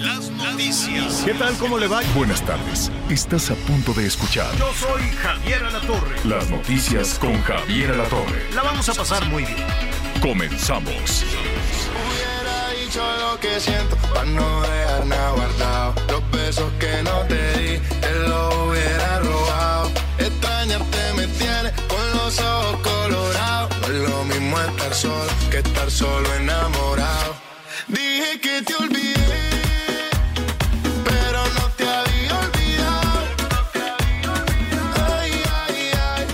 Las noticias. ¿Qué tal? ¿Cómo le va? Buenas tardes. Estás a punto de escuchar Yo soy Javier Alatorre. las noticias con Javier Alatorre. La vamos a pasar muy bien. Comenzamos. Hubiera dicho lo que siento para no dejar nada guardado. Los besos que no te di, te lo hubiera robado. Extrañarte me tiene con los ojos colorados. No es lo mismo estar solo que estar solo enamorado. Dije que te olvidé,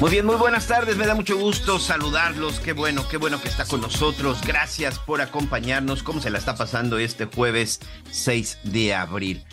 Muy bien, muy buenas tardes. Me da mucho gusto saludarlos. Qué bueno, qué bueno que está con nosotros. Gracias por acompañarnos. ¿Cómo se la está pasando este jueves 6 de abril?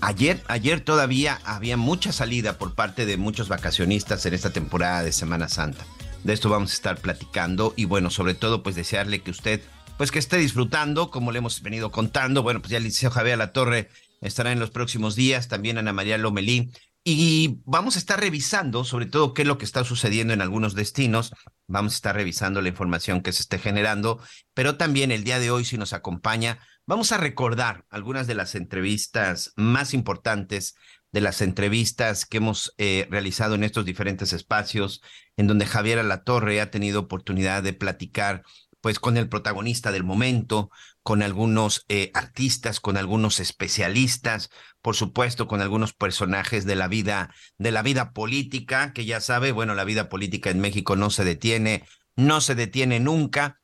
Ayer, ayer todavía había mucha salida por parte de muchos vacacionistas en esta temporada de Semana Santa. De esto vamos a estar platicando y bueno, sobre todo pues desearle que usted pues que esté disfrutando, como le hemos venido contando. Bueno, pues ya el liceo Javier La Torre estará en los próximos días, también Ana María Lomelí. Y vamos a estar revisando sobre todo qué es lo que está sucediendo en algunos destinos. Vamos a estar revisando la información que se esté generando, pero también el día de hoy, si nos acompaña, vamos a recordar algunas de las entrevistas más importantes, de las entrevistas que hemos eh, realizado en estos diferentes espacios, en donde Javier Alatorre ha tenido oportunidad de platicar pues con el protagonista del momento, con algunos eh, artistas, con algunos especialistas, por supuesto, con algunos personajes de la vida, de la vida política, que ya sabe, bueno, la vida política en México no se detiene, no se detiene nunca.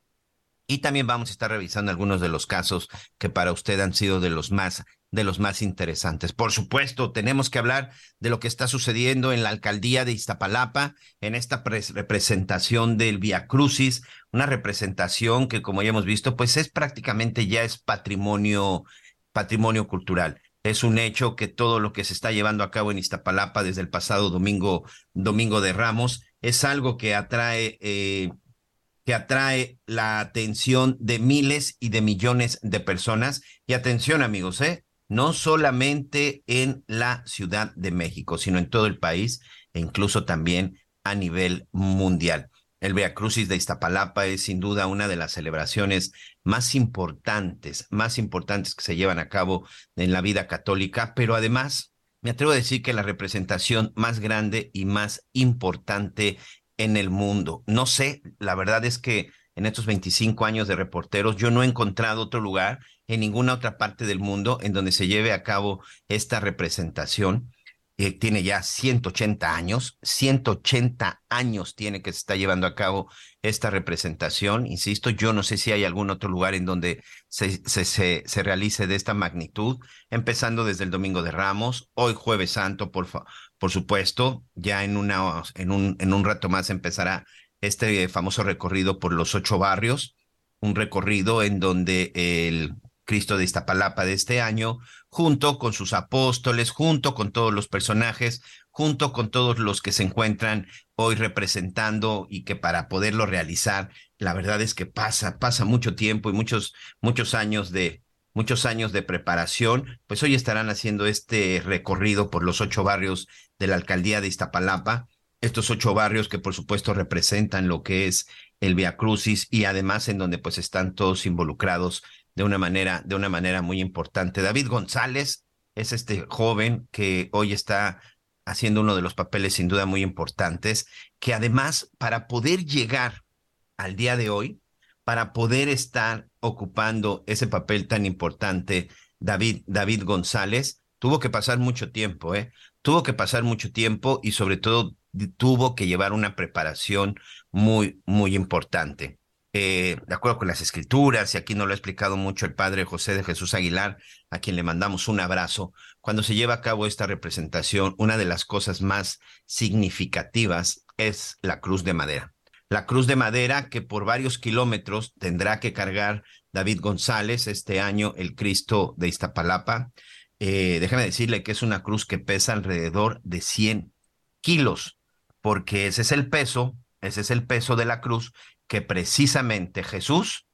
Y también vamos a estar revisando algunos de los casos que para usted han sido de los más de los más interesantes. Por supuesto, tenemos que hablar de lo que está sucediendo en la alcaldía de Iztapalapa, en esta representación del Via Crucis, una representación que, como ya hemos visto, pues es prácticamente ya es patrimonio, patrimonio cultural. Es un hecho que todo lo que se está llevando a cabo en Iztapalapa desde el pasado domingo, domingo de Ramos, es algo que atrae, eh, que atrae la atención de miles y de millones de personas. Y atención, amigos, ¿eh? No solamente en la Ciudad de México, sino en todo el país e incluso también a nivel mundial. El Via Crucis de Iztapalapa es sin duda una de las celebraciones más importantes, más importantes que se llevan a cabo en la vida católica, pero además me atrevo a decir que la representación más grande y más importante en el mundo. No sé, la verdad es que en estos 25 años de reporteros yo no he encontrado otro lugar en ninguna otra parte del mundo en donde se lleve a cabo esta representación. Eh, tiene ya 180 años, 180 años tiene que se está llevando a cabo esta representación. Insisto, yo no sé si hay algún otro lugar en donde se, se, se, se realice de esta magnitud, empezando desde el Domingo de Ramos, hoy Jueves Santo, por, por supuesto, ya en, una, en, un, en un rato más empezará este famoso recorrido por los ocho barrios, un recorrido en donde el Cristo de Iztapalapa de este año, junto con sus apóstoles, junto con todos los personajes, junto con todos los que se encuentran hoy representando y que para poderlo realizar, la verdad es que pasa, pasa mucho tiempo y muchos, muchos años de, muchos años de preparación, pues hoy estarán haciendo este recorrido por los ocho barrios de la alcaldía de Iztapalapa, estos ocho barrios que por supuesto representan lo que es el Via Crucis y además en donde pues están todos involucrados de una manera, de una manera muy importante. David González es este joven que hoy está haciendo uno de los papeles sin duda muy importantes, que además para poder llegar al día de hoy, para poder estar ocupando ese papel tan importante, David, David González, tuvo que pasar mucho tiempo, ¿eh? Tuvo que pasar mucho tiempo y sobre todo tuvo que llevar una preparación muy, muy importante. Eh, de acuerdo con las escrituras, y aquí nos lo ha explicado mucho el padre José de Jesús Aguilar, a quien le mandamos un abrazo, cuando se lleva a cabo esta representación, una de las cosas más significativas es la cruz de madera. la cruz de madera que por varios kilómetros tendrá que cargar David González este año, el Cristo de Iztapalapa. Eh, déjame decirle que es una cruz que pesa alrededor de 100 kilos, porque ese es el peso, ese es el peso de la cruz que precisamente Jesús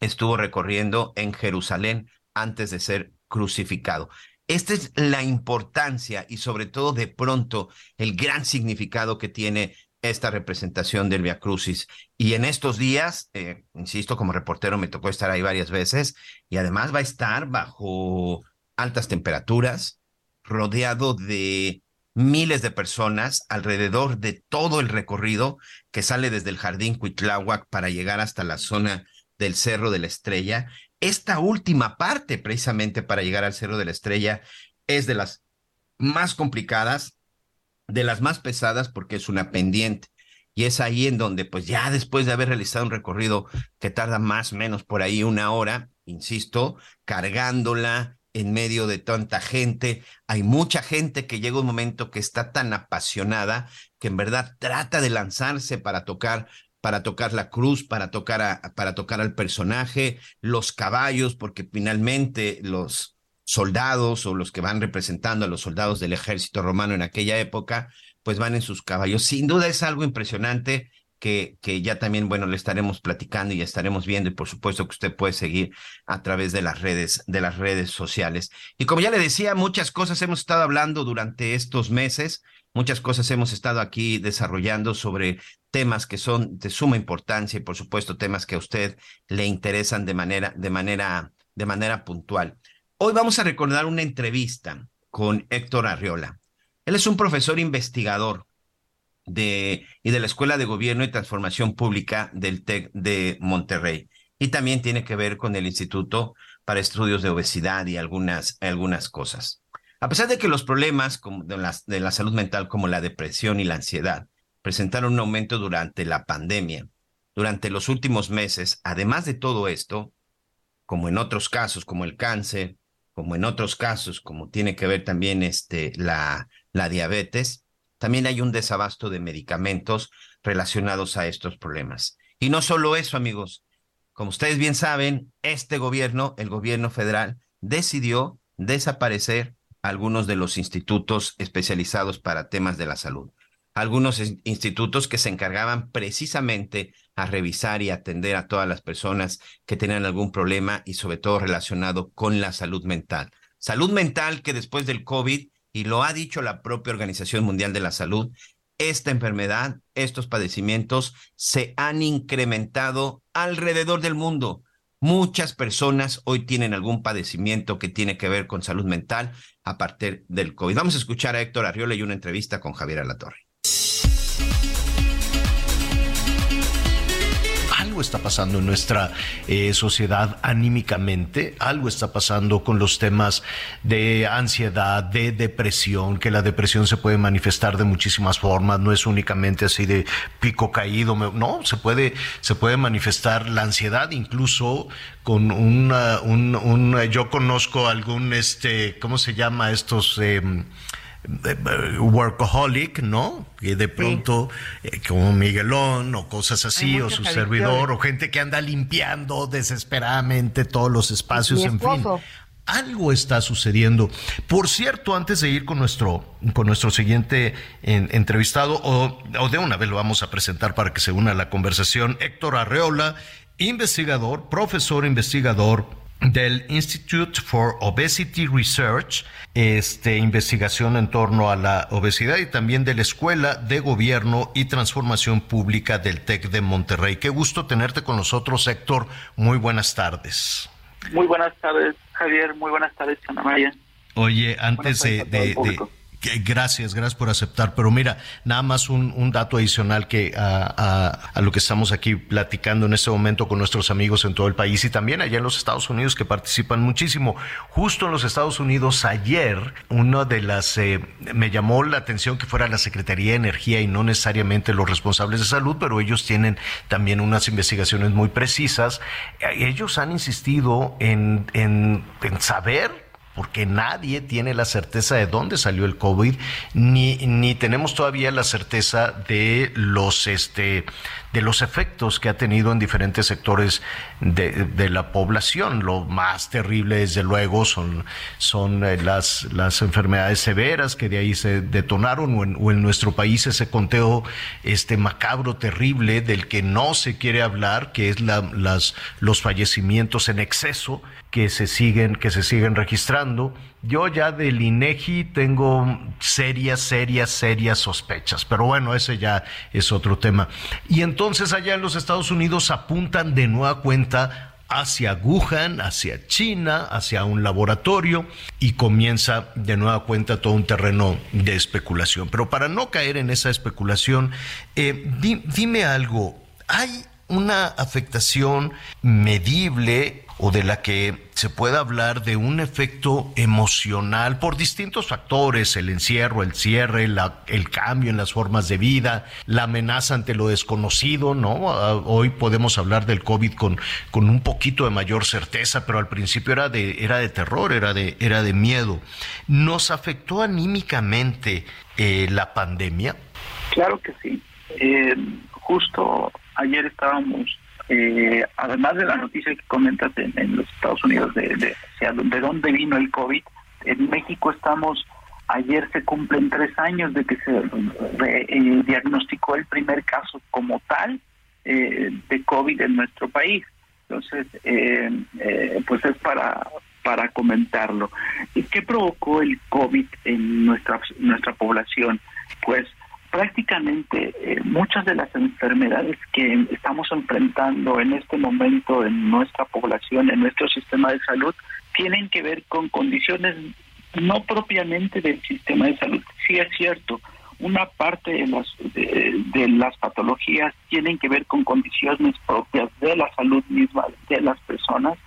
estuvo recorriendo en Jerusalén antes de ser crucificado. Esta es la importancia y sobre todo de pronto el gran significado que tiene esta representación del Via Crucis. Y en estos días, eh, insisto, como reportero me tocó estar ahí varias veces y además va a estar bajo altas temperaturas, rodeado de miles de personas alrededor de todo el recorrido que sale desde el jardín Cuitláhuac para llegar hasta la zona del Cerro de la Estrella. Esta última parte, precisamente para llegar al Cerro de la Estrella, es de las más complicadas, de las más pesadas porque es una pendiente. Y es ahí en donde, pues ya después de haber realizado un recorrido que tarda más o menos por ahí una hora, insisto, cargándola en medio de tanta gente, hay mucha gente que llega un momento que está tan apasionada que en verdad trata de lanzarse para tocar para tocar la cruz, para tocar, a, para tocar al personaje, los caballos, porque finalmente los, soldados o los que van representando a los soldados del ejército romano en aquella época, pues van en sus caballos. Sin duda es algo impresionante que, ya también, bueno, le estaremos platicando y ya estaremos viendo y por supuesto que usted puede seguir a través de las redes, de las redes sociales. Y como ya le decía, muchas cosas hemos estado hablando durante estos meses, muchas cosas hemos estado aquí desarrollando sobre temas que son de suma importancia y por supuesto temas que a usted le interesan de manera, de manera, de manera puntual. Hoy vamos a recordar una entrevista con Héctor Arriola. Él es un profesor investigador de, y de la Escuela de Gobierno y Transformación Pública del TEC de Monterrey. Y también tiene que ver con el Instituto para Estudios de Obesidad y algunas, algunas cosas. A pesar de que los problemas de, la, de la salud mental como la depresión y la ansiedad presentaron un aumento durante la pandemia, durante los últimos meses, además de todo esto, como en otros casos como el cáncer, como en otros casos, como tiene que ver también este, la, la diabetes, también hay un desabasto de medicamentos relacionados a estos problemas. Y no solo eso, amigos. Como ustedes bien saben, este gobierno, el gobierno federal, decidió desaparecer algunos de los institutos especializados para temas de la salud. Algunos institutos que se encargaban precisamente a revisar y atender a todas las personas que tenían algún problema y sobre todo relacionado con la salud mental. Salud mental que después del COVID, y lo ha dicho la propia Organización Mundial de la Salud, esta enfermedad, estos padecimientos se han incrementado alrededor del mundo. Muchas personas hoy tienen algún padecimiento que tiene que ver con salud mental a partir del COVID. Vamos a escuchar a Héctor Arriola y una entrevista con Javier Alatorre. Está pasando en nuestra eh, sociedad anímicamente, algo está pasando con los temas de ansiedad, de depresión, que la depresión se puede manifestar de muchísimas formas, no es únicamente así de pico caído, no, se puede, se puede manifestar la ansiedad incluso con un, yo conozco algún, este, ¿cómo se llama estos? Eh, workaholic, ¿no? Y de pronto, eh, como Miguelón o cosas así, o su servidor, o gente que anda limpiando desesperadamente todos los espacios, en fin. Algo está sucediendo. Por cierto, antes de ir con nuestro, con nuestro siguiente entrevistado, o, o de una vez lo vamos a presentar para que se una a la conversación, Héctor Arreola, investigador, profesor investigador del Institute for Obesity Research, este, investigación en torno a la obesidad y también de la Escuela de Gobierno y Transformación Pública del TEC de Monterrey. Qué gusto tenerte con nosotros, Héctor. Muy buenas tardes. Muy buenas tardes, Javier. Muy buenas tardes, Ana María. Oye, antes de, Gracias, gracias por aceptar. Pero mira, nada más un, dato adicional que a, lo que estamos aquí platicando en este momento con nuestros amigos en todo el país y también allá en los Estados Unidos que participan muchísimo. Justo en los Estados Unidos ayer, una de las eh, me llamó la atención que fuera la Secretaría de Energía y no necesariamente los responsables de salud, pero ellos tienen también unas investigaciones muy precisas. Ellos han insistido en, en, en saber porque nadie tiene la certeza de dónde salió el COVID, ni, ni tenemos todavía la certeza de los, este, de los efectos que ha tenido en diferentes sectores de, la población. Lo más terrible, desde luego, son, son eh, las, las enfermedades severas que de ahí se detonaron, o en, o en nuestro país ese conteo este macabro, terrible, del que no se quiere hablar, que es la, las, los fallecimientos en exceso que se siguen, que se siguen registrando. Yo ya del INEGI tengo serias, serias, serias sospechas, pero bueno, ese ya es otro tema. Y entonces allá en los Estados Unidos apuntan de nueva cuenta hacia Wuhan, hacia China, hacia un laboratorio y comienza de nueva cuenta todo un terreno de especulación. Pero para no caer en esa especulación, eh, dime algo, ¿hay una afectación medible o de la que se pueda hablar de un efecto emocional por distintos factores, el encierro, el cierre, el cambio en las formas de vida, la amenaza ante lo desconocido, ¿no? Ah, hoy podemos hablar del COVID con, con un poquito de mayor certeza, pero al principio era de, era de terror, era de, era de miedo. ¿Nos afectó anímicamente eh, la pandemia? Claro que sí. Eh, justo ayer estábamos eh, además de la noticia que comentas en, los Estados Unidos de, de, de dónde vino el COVID, en México estamos, ayer se cumplen tres años de que se eh, diagnosticó el primer caso como tal eh, de COVID en nuestro país. Entonces, pues es para para comentarlo. ¿Y qué provocó el COVID en nuestra nuestra población? Pues prácticamente eh, muchas de las enfermedades que estamos enfrentando en este momento en nuestra población, en nuestro sistema de salud, tienen que ver con condiciones no propiamente del sistema de salud. Sí es cierto, una parte de las de, las patologías tienen que ver con condiciones propias de la salud misma de las personas,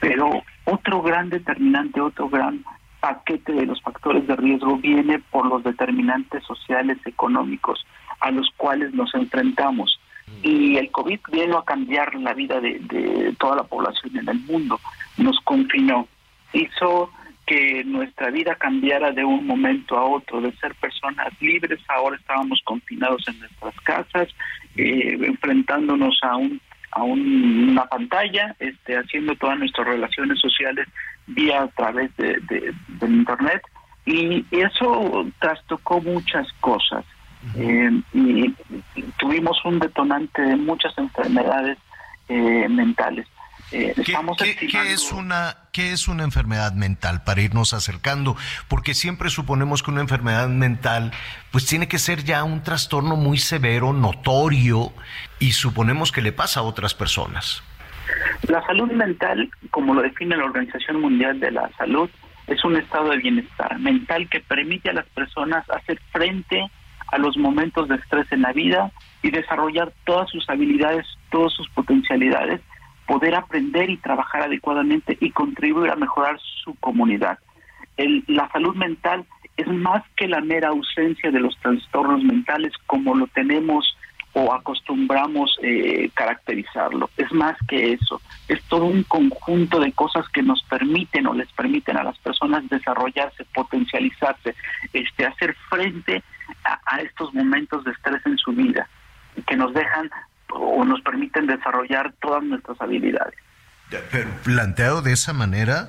pero otro gran determinante, otro gran paquete de los factores de riesgo viene por los determinantes sociales, económicos a los cuales nos enfrentamos. Y el COVID vino a cambiar la vida de, toda la población en el mundo. Nos confinó, hizo que nuestra vida cambiara de un momento a otro, de ser personas libres, ahora estábamos confinados en nuestras casas, eh, enfrentándonos a un a una pantalla, este, haciendo todas nuestras relaciones sociales vía a través de, del internet y eso trastocó muchas cosas eh, y tuvimos un detonante de muchas enfermedades eh, mentales. Eh, ¿Qué, es una, ¿Qué es una enfermedad mental para irnos acercando? Porque siempre suponemos que una enfermedad mental pues tiene que ser ya un trastorno muy severo, notorio, y suponemos que le pasa a otras personas. La salud mental, como lo define la Organización Mundial de la Salud, es un estado de bienestar mental que permite a las personas hacer frente a los momentos de estrés en la vida y desarrollar todas sus habilidades, todas sus potencialidades, poder aprender y trabajar adecuadamente y contribuir a mejorar su comunidad. la salud mental es más que la mera ausencia de los trastornos mentales como lo tenemos o acostumbramos eh, caracterizarlo. Es más que eso, es todo un conjunto de cosas que nos permiten o les permiten a las personas desarrollarse, potencializarse, este, hacer frente a, estos momentos de estrés en su vida, que nos dejan o nos permiten desarrollar todas nuestras habilidades. Pero planteado de esa manera,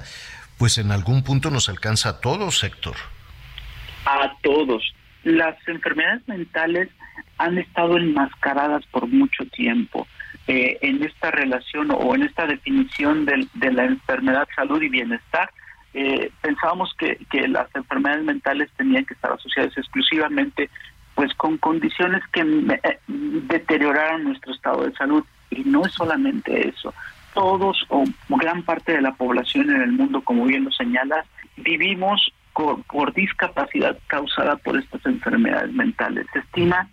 pues en algún punto nos alcanza a todos, sector. A todos. Las enfermedades mentales han estado enmascaradas por mucho tiempo eh, en esta relación o en esta definición de, la enfermedad, salud y bienestar. Eh, pensábamos que, que las enfermedades mentales tenían que estar asociadas exclusivamente pues con condiciones que eh, deterioraran nuestro estado de salud y no es solamente eso todos o gran parte de la población en el mundo como bien lo señalas vivimos por discapacidad causada por estas enfermedades mentales se estima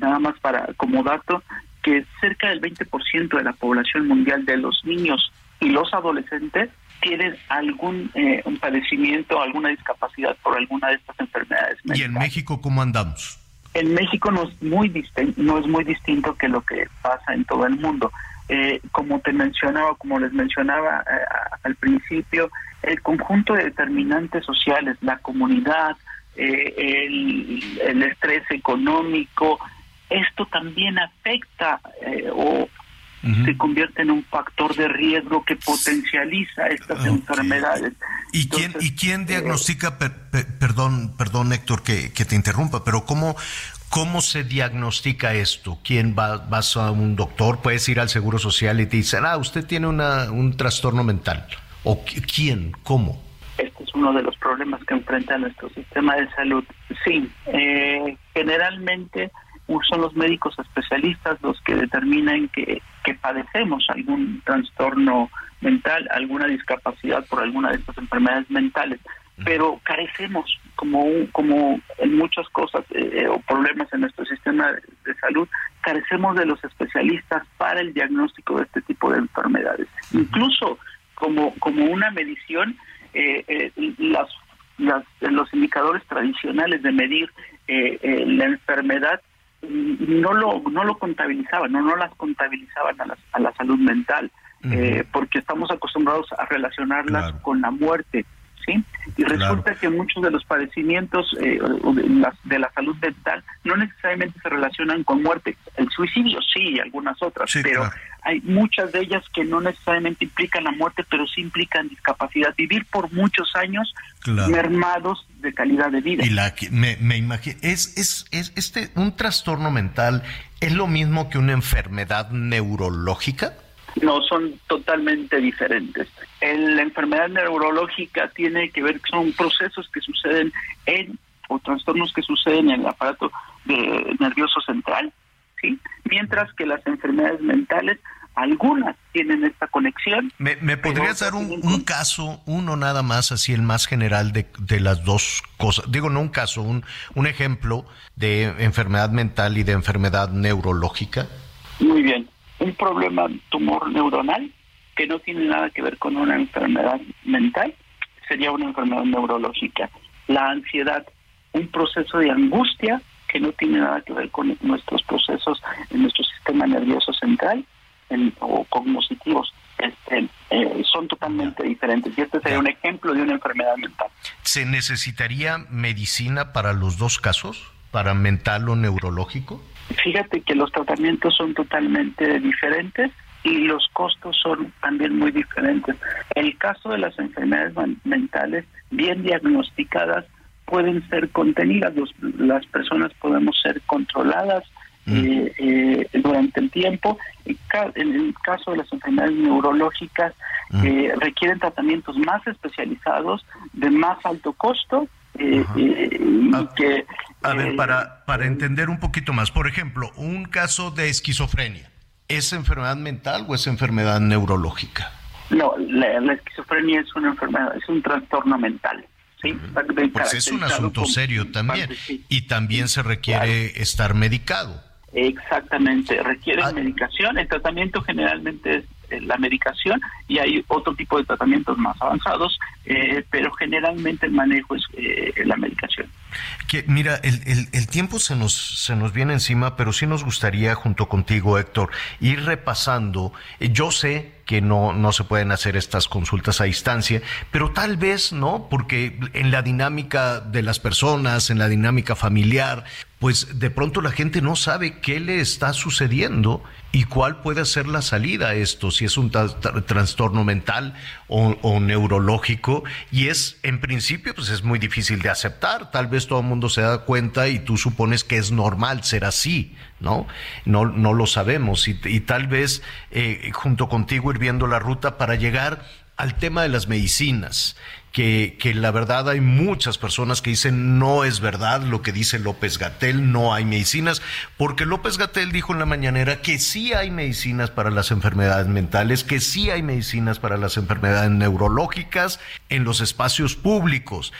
nada más para como dato, que cerca del 20% de la población mundial de los niños y los adolescentes tienen algún eh, un padecimiento, alguna discapacidad por alguna de estas enfermedades. ¿Y en México cómo andamos? En México no es muy distinto, no es muy distinto que lo que pasa en todo el mundo. Eh, como te mencionaba, como les mencionaba eh, al principio, el conjunto de determinantes sociales, la comunidad, eh, el, estrés económico, esto también afecta eh, o se convierte en un factor de riesgo que potencializa estas enfermedades. ¿Y quién, ¿y quién diagnostica, perdón, perdón Héctor que, que te interrumpa, pero cómo, ¿Cómo se diagnostica esto? ¿Quién va, vas a un doctor? Puedes ir al Seguro Social y te dicen, ah, usted tiene una, un trastorno mental. ¿O quién? ¿Cómo? Este es uno de los problemas que enfrenta nuestro sistema de salud. Sí, eh, generalmente son los médicos especialistas los que determinan que, que padecemos algún trastorno mental, alguna discapacidad por alguna de estas enfermedades mentales. Pero carecemos como como en muchas cosas eh, o problemas en nuestro sistema de, salud carecemos de los especialistas para el diagnóstico de este tipo de enfermedades. Incluso como como una medición eh, eh, las, los indicadores tradicionales de medir la enfermedad no lo no lo contabilizaban no no las contabilizaban a la, a la salud mental porque estamos acostumbrados a relacionarlas con la muerte ¿sí? Y resulta que muchos de los padecimientos eh, de, la, salud mental no necesariamente se relacionan con muerte. El suicidio sí, y algunas otras, pero hay muchas de ellas que no necesariamente implican la muerte, pero sí implican discapacidad. Vivir por muchos años mermados de calidad de vida. Y la me, me imagino, es, es, es este, un trastorno mental es lo mismo que una enfermedad neurológica. No, son totalmente diferentes. la enfermedad neurológica tiene que ver, son procesos que suceden en, o trastornos que suceden en el aparato nervioso central, ¿sí? Mientras que las enfermedades mentales, algunas tienen esta conexión. ¿Me, podrías dar un, caso, uno nada más, así el más general de, de las dos cosas? Digo, no un caso, un, un ejemplo de enfermedad mental y de enfermedad neurológica. Muy bien un problema tumor neuronal que no tiene nada que ver con una enfermedad mental, sería una enfermedad neurológica. La ansiedad, un proceso de angustia que no tiene nada que ver con nuestros procesos en nuestro sistema nervioso central o cognitivos. Este, eh, son totalmente diferentes y este sería un ejemplo de una enfermedad mental. ¿Se necesitaría medicina para los dos casos, para mental o neurológico? Fíjate que los tratamientos son totalmente diferentes y los costos son también muy diferentes. En el caso de las enfermedades mentales bien diagnosticadas pueden ser contenidas, las personas podemos ser controladas mm. eh, eh, durante el tiempo. En el caso de las enfermedades neurológicas mm. eh, requieren tratamientos más especializados de más alto costo eh, a, que, a ver, para, para entender un poquito más, por ejemplo, un caso de esquizofrenia, ¿es enfermedad mental o es enfermedad neurológica? No, la, esquizofrenia es una enfermedad, es un trastorno mental. ¿sí? Pues es un asunto serio también y también se requiere estar medicado. Exactamente, requiere ah. medicación. El tratamiento generalmente es eh, la medicación y hay otro tipo de tratamientos más avanzados, eh, pero generalmente el manejo es eh, la medicación. Que, mira, el, el, el, tiempo se nos, se nos viene encima, pero sí nos gustaría, junto contigo, Héctor, ir repasando. Yo sé que no, no se pueden hacer estas consultas a distancia, pero tal vez, ¿no? Porque en la dinámica de las personas, en la dinámica familiar, pues de pronto la gente no sabe qué le está sucediendo y cuál puede ser la salida a esto, si es un trastorno mental o, neurológico, y es, en principio, pues es muy difícil de aceptar, tal vez todo el mundo se da cuenta y tú supones que es normal ser así, ¿no? No, lo sabemos. Y, tal vez eh, junto contigo ir viendo la ruta para llegar al tema de las medicinas, que, que, la verdad hay muchas personas que dicen no es verdad lo que dice López Gatel, no hay medicinas, porque López Gatel dijo en la mañanera que sí hay medicinas para las enfermedades mentales, que sí hay medicinas para las enfermedades neurológicas en los espacios públicos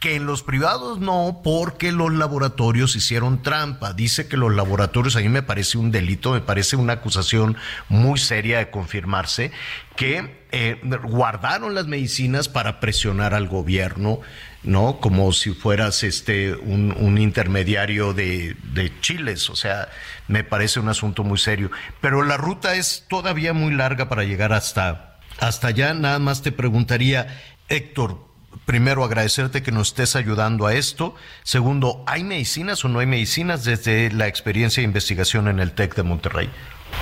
que en los privados no, porque los laboratorios hicieron trampa. Dice que los laboratorios, a mí me parece un delito, me parece una acusación muy seria de confirmarse, que eh, guardaron las medicinas para presionar al gobierno, ¿no? Como si fueras este un, un intermediario de, de chiles, o sea, me parece un asunto muy serio. Pero la ruta es todavía muy larga para llegar hasta Hasta allá nada más te preguntaría, Héctor, primero agradecerte que nos estés ayudando a esto. Segundo, ¿hay medicinas o no hay medicinas desde la experiencia de investigación en el TEC de Monterrey?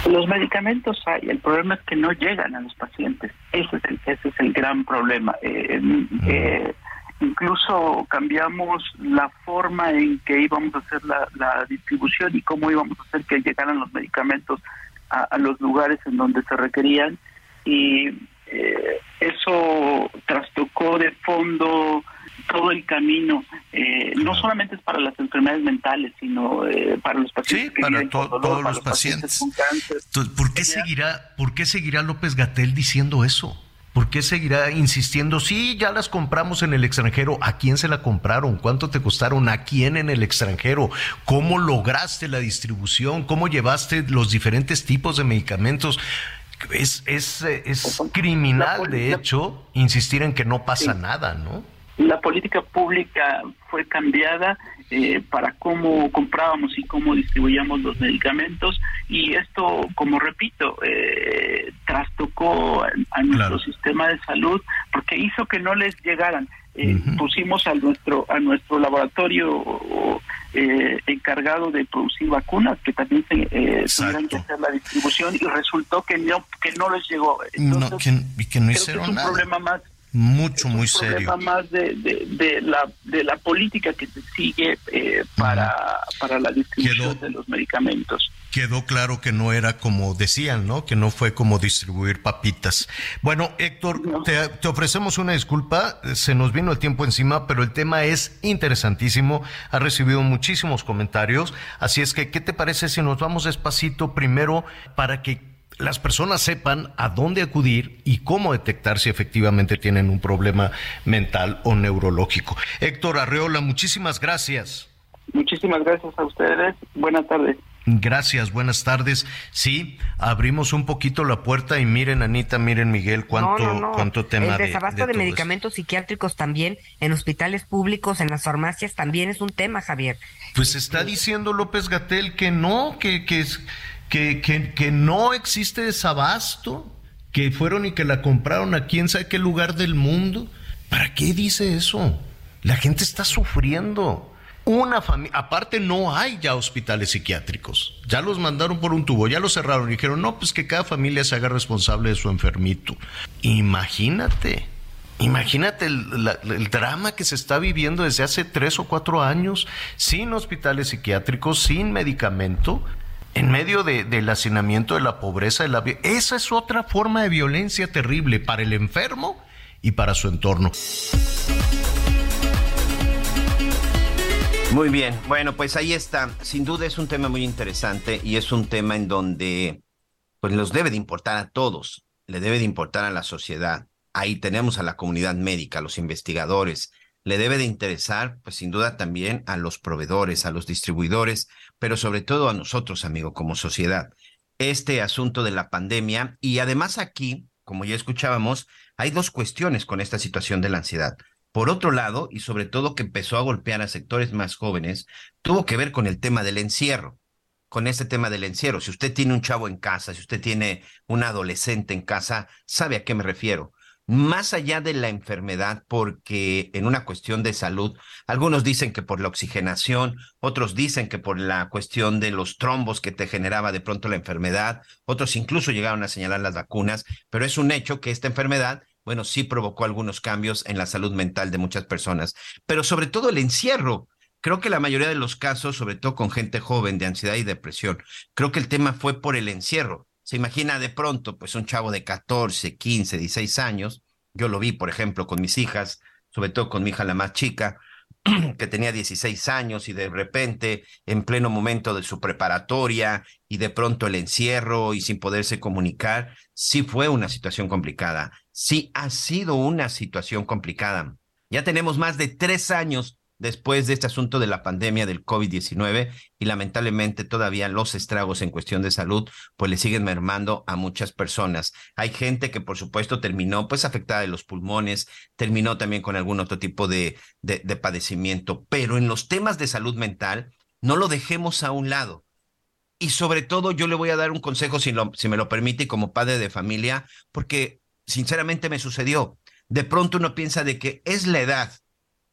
Los medicamentos hay, el problema es que no llegan a los pacientes. Ese es el, ese es el gran problema. Eh, eh, incluso cambiamos la forma en que íbamos a hacer la, distribución y cómo íbamos a hacer que llegaran los medicamentos a, los lugares en donde se requerían. Y eh, eso trastocó de fondo todo el camino, eh, no solamente es para las enfermedades mentales, sino eh, para los pacientes. Sí, para todos los, pacientes. ¿Por qué seguirá, por qué seguirá López Gatel diciendo eso? ¿Por qué seguirá insistiendo? Sí, ya las compramos en el extranjero. ¿A quién se la compraron? ¿Cuánto te costaron? ¿A quién en el extranjero? ¿Cómo lograste la distribución? ¿Cómo llevaste los diferentes tipos de medicamentos? Es, es, es criminal, de hecho, insistir en que no pasa nada, ¿no? La política pública fue cambiada eh, para cómo comprábamos y cómo distribuíamos los medicamentos y esto, como repito, eh, trastocó a, nuestro sistema de salud porque hizo que no les llegaran. Eh, pusimos a nuestro a nuestro laboratorio encargado de producir vacunas que también se, tuvieron que hacer la distribución y resultó que no que no les llegó Entonces, y que no hicieron es un nada. problema más mucho, muy serio. más de, de, la, de la política que se sigue eh, para, para la distribución de los medicamentos. Quedó claro que no era como decían, ¿no? Que no fue como distribuir papitas. Bueno, Héctor, te, te, ofrecemos una disculpa, se nos vino el tiempo encima, pero el tema es interesantísimo, ha recibido muchísimos comentarios, así es que, ¿qué te parece si nos vamos despacito primero para que las personas sepan a dónde acudir y cómo detectar si efectivamente tienen un problema mental o neurológico. Héctor Arreola, muchísimas gracias. Muchísimas gracias a ustedes. Buenas tardes. Gracias, buenas tardes. Sí, abrimos un poquito la puerta y miren, Anita, miren, Miguel, cuánto, cuánto tema El desabasto de, medicamentos psiquiátricos también, en hospitales públicos, en las farmacias, también es un tema, Javier. Pues está diciendo López Gatel que no, que, que es que, que, que no existe desabasto, que fueron y que la compraron a quién sabe qué lugar del mundo. ¿Para qué dice eso? La gente está sufriendo. Una familia, aparte no hay ya hospitales psiquiátricos. Ya los mandaron por un tubo, ya los cerraron y dijeron, no, pues que cada familia se haga responsable de su enfermito. Imagínate, imagínate el, drama que se está viviendo desde hace tres o cuatro años, sin hospitales psiquiátricos, sin medicamento, en medio del hacinamiento, de la pobreza, de la esa es otra forma de violencia terrible para el enfermo y para su entorno. Muy bien, bueno, pues ahí está. Sin duda es un tema muy interesante y es un tema en donde pues nos debe de importar a todos, le debe de importar a la sociedad. Ahí tenemos a la comunidad médica, a los investigadores, le debe de interesar, pues sin duda también a los proveedores, a los distribuidores, pero sobre todo a nosotros, amigo, como sociedad. Este asunto de la pandemia y además aquí, como ya escuchábamos, hay dos cuestiones con esta situación de la ansiedad. Por otro lado, y sobre todo que empezó a golpear a sectores más jóvenes, tuvo que ver con el tema del encierro con este tema del encierro. Si usted tiene un chavo en casa, si usted tiene un adolescente en casa, sabe a qué me refiero más allá de la enfermedad, porque en una cuestión de salud, algunos dicen que por la oxigenación, otros dicen que por la cuestión de los trombos que te generaba de pronto la enfermedad, otros incluso llegaron a señalar las vacunas, pero es un hecho que esta enfermedad, bueno, sí provocó algunos cambios en la salud mental de muchas personas, pero sobre todo el encierro. Creo que la mayoría de los casos, sobre todo con gente joven de ansiedad y depresión, creo que el tema fue por el encierro se imagina de pronto, pues un chavo de 14, 15, 16 años, yo lo vi, por ejemplo, con mis hijas, sobre todo con mi hija la más chica, que tenía 16 años y de repente, en pleno momento de su preparatoria y de pronto el encierro y sin poderse comunicar, sí fue una situación complicada, sí ha sido una situación complicada. Ya tenemos más de tres años después de este asunto de la pandemia del COVID-19 y lamentablemente todavía los estragos en cuestión de salud pues le siguen mermando a muchas personas. Hay gente que por supuesto terminó pues afectada de los pulmones, terminó también con algún otro tipo de, de, padecimiento, pero en los temas de salud mental no lo dejemos a un lado. Y sobre todo yo le voy a dar un consejo si, me lo permite como padre de familia, porque sinceramente me sucedió. De pronto uno piensa de que es la edad,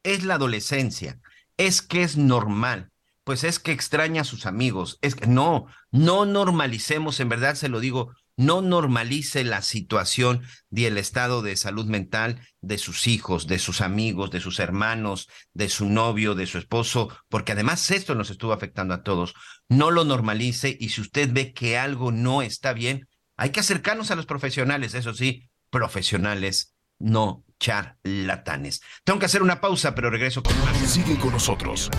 es la adolescencia, es que es normal, pues es que extraña a sus amigos, es que no, no normalicemos, en verdad se lo digo, no normalice la situación y el estado de salud mental de sus hijos, de sus amigos, de sus hermanos, de su novio, de su esposo, porque además esto nos estuvo afectando a todos. No lo normalice y si usted ve que algo no está bien, hay que acercarnos a los profesionales, eso sí, profesionales, no charlatanes. Tengo que hacer una pausa, pero regreso con más. Sigue con nosotros.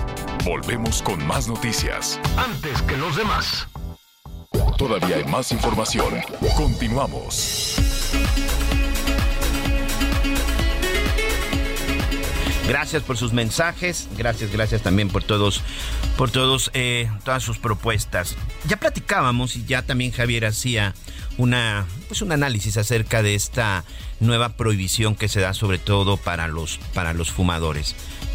Volvemos con más noticias. Antes que los demás. Todavía hay más información. Continuamos. Gracias por sus mensajes, gracias, gracias también por todos, por todos, eh, todas sus propuestas. Ya platicábamos y ya también Javier hacía una, pues un análisis acerca de esta nueva prohibición que se da sobre todo para los, para los fumadores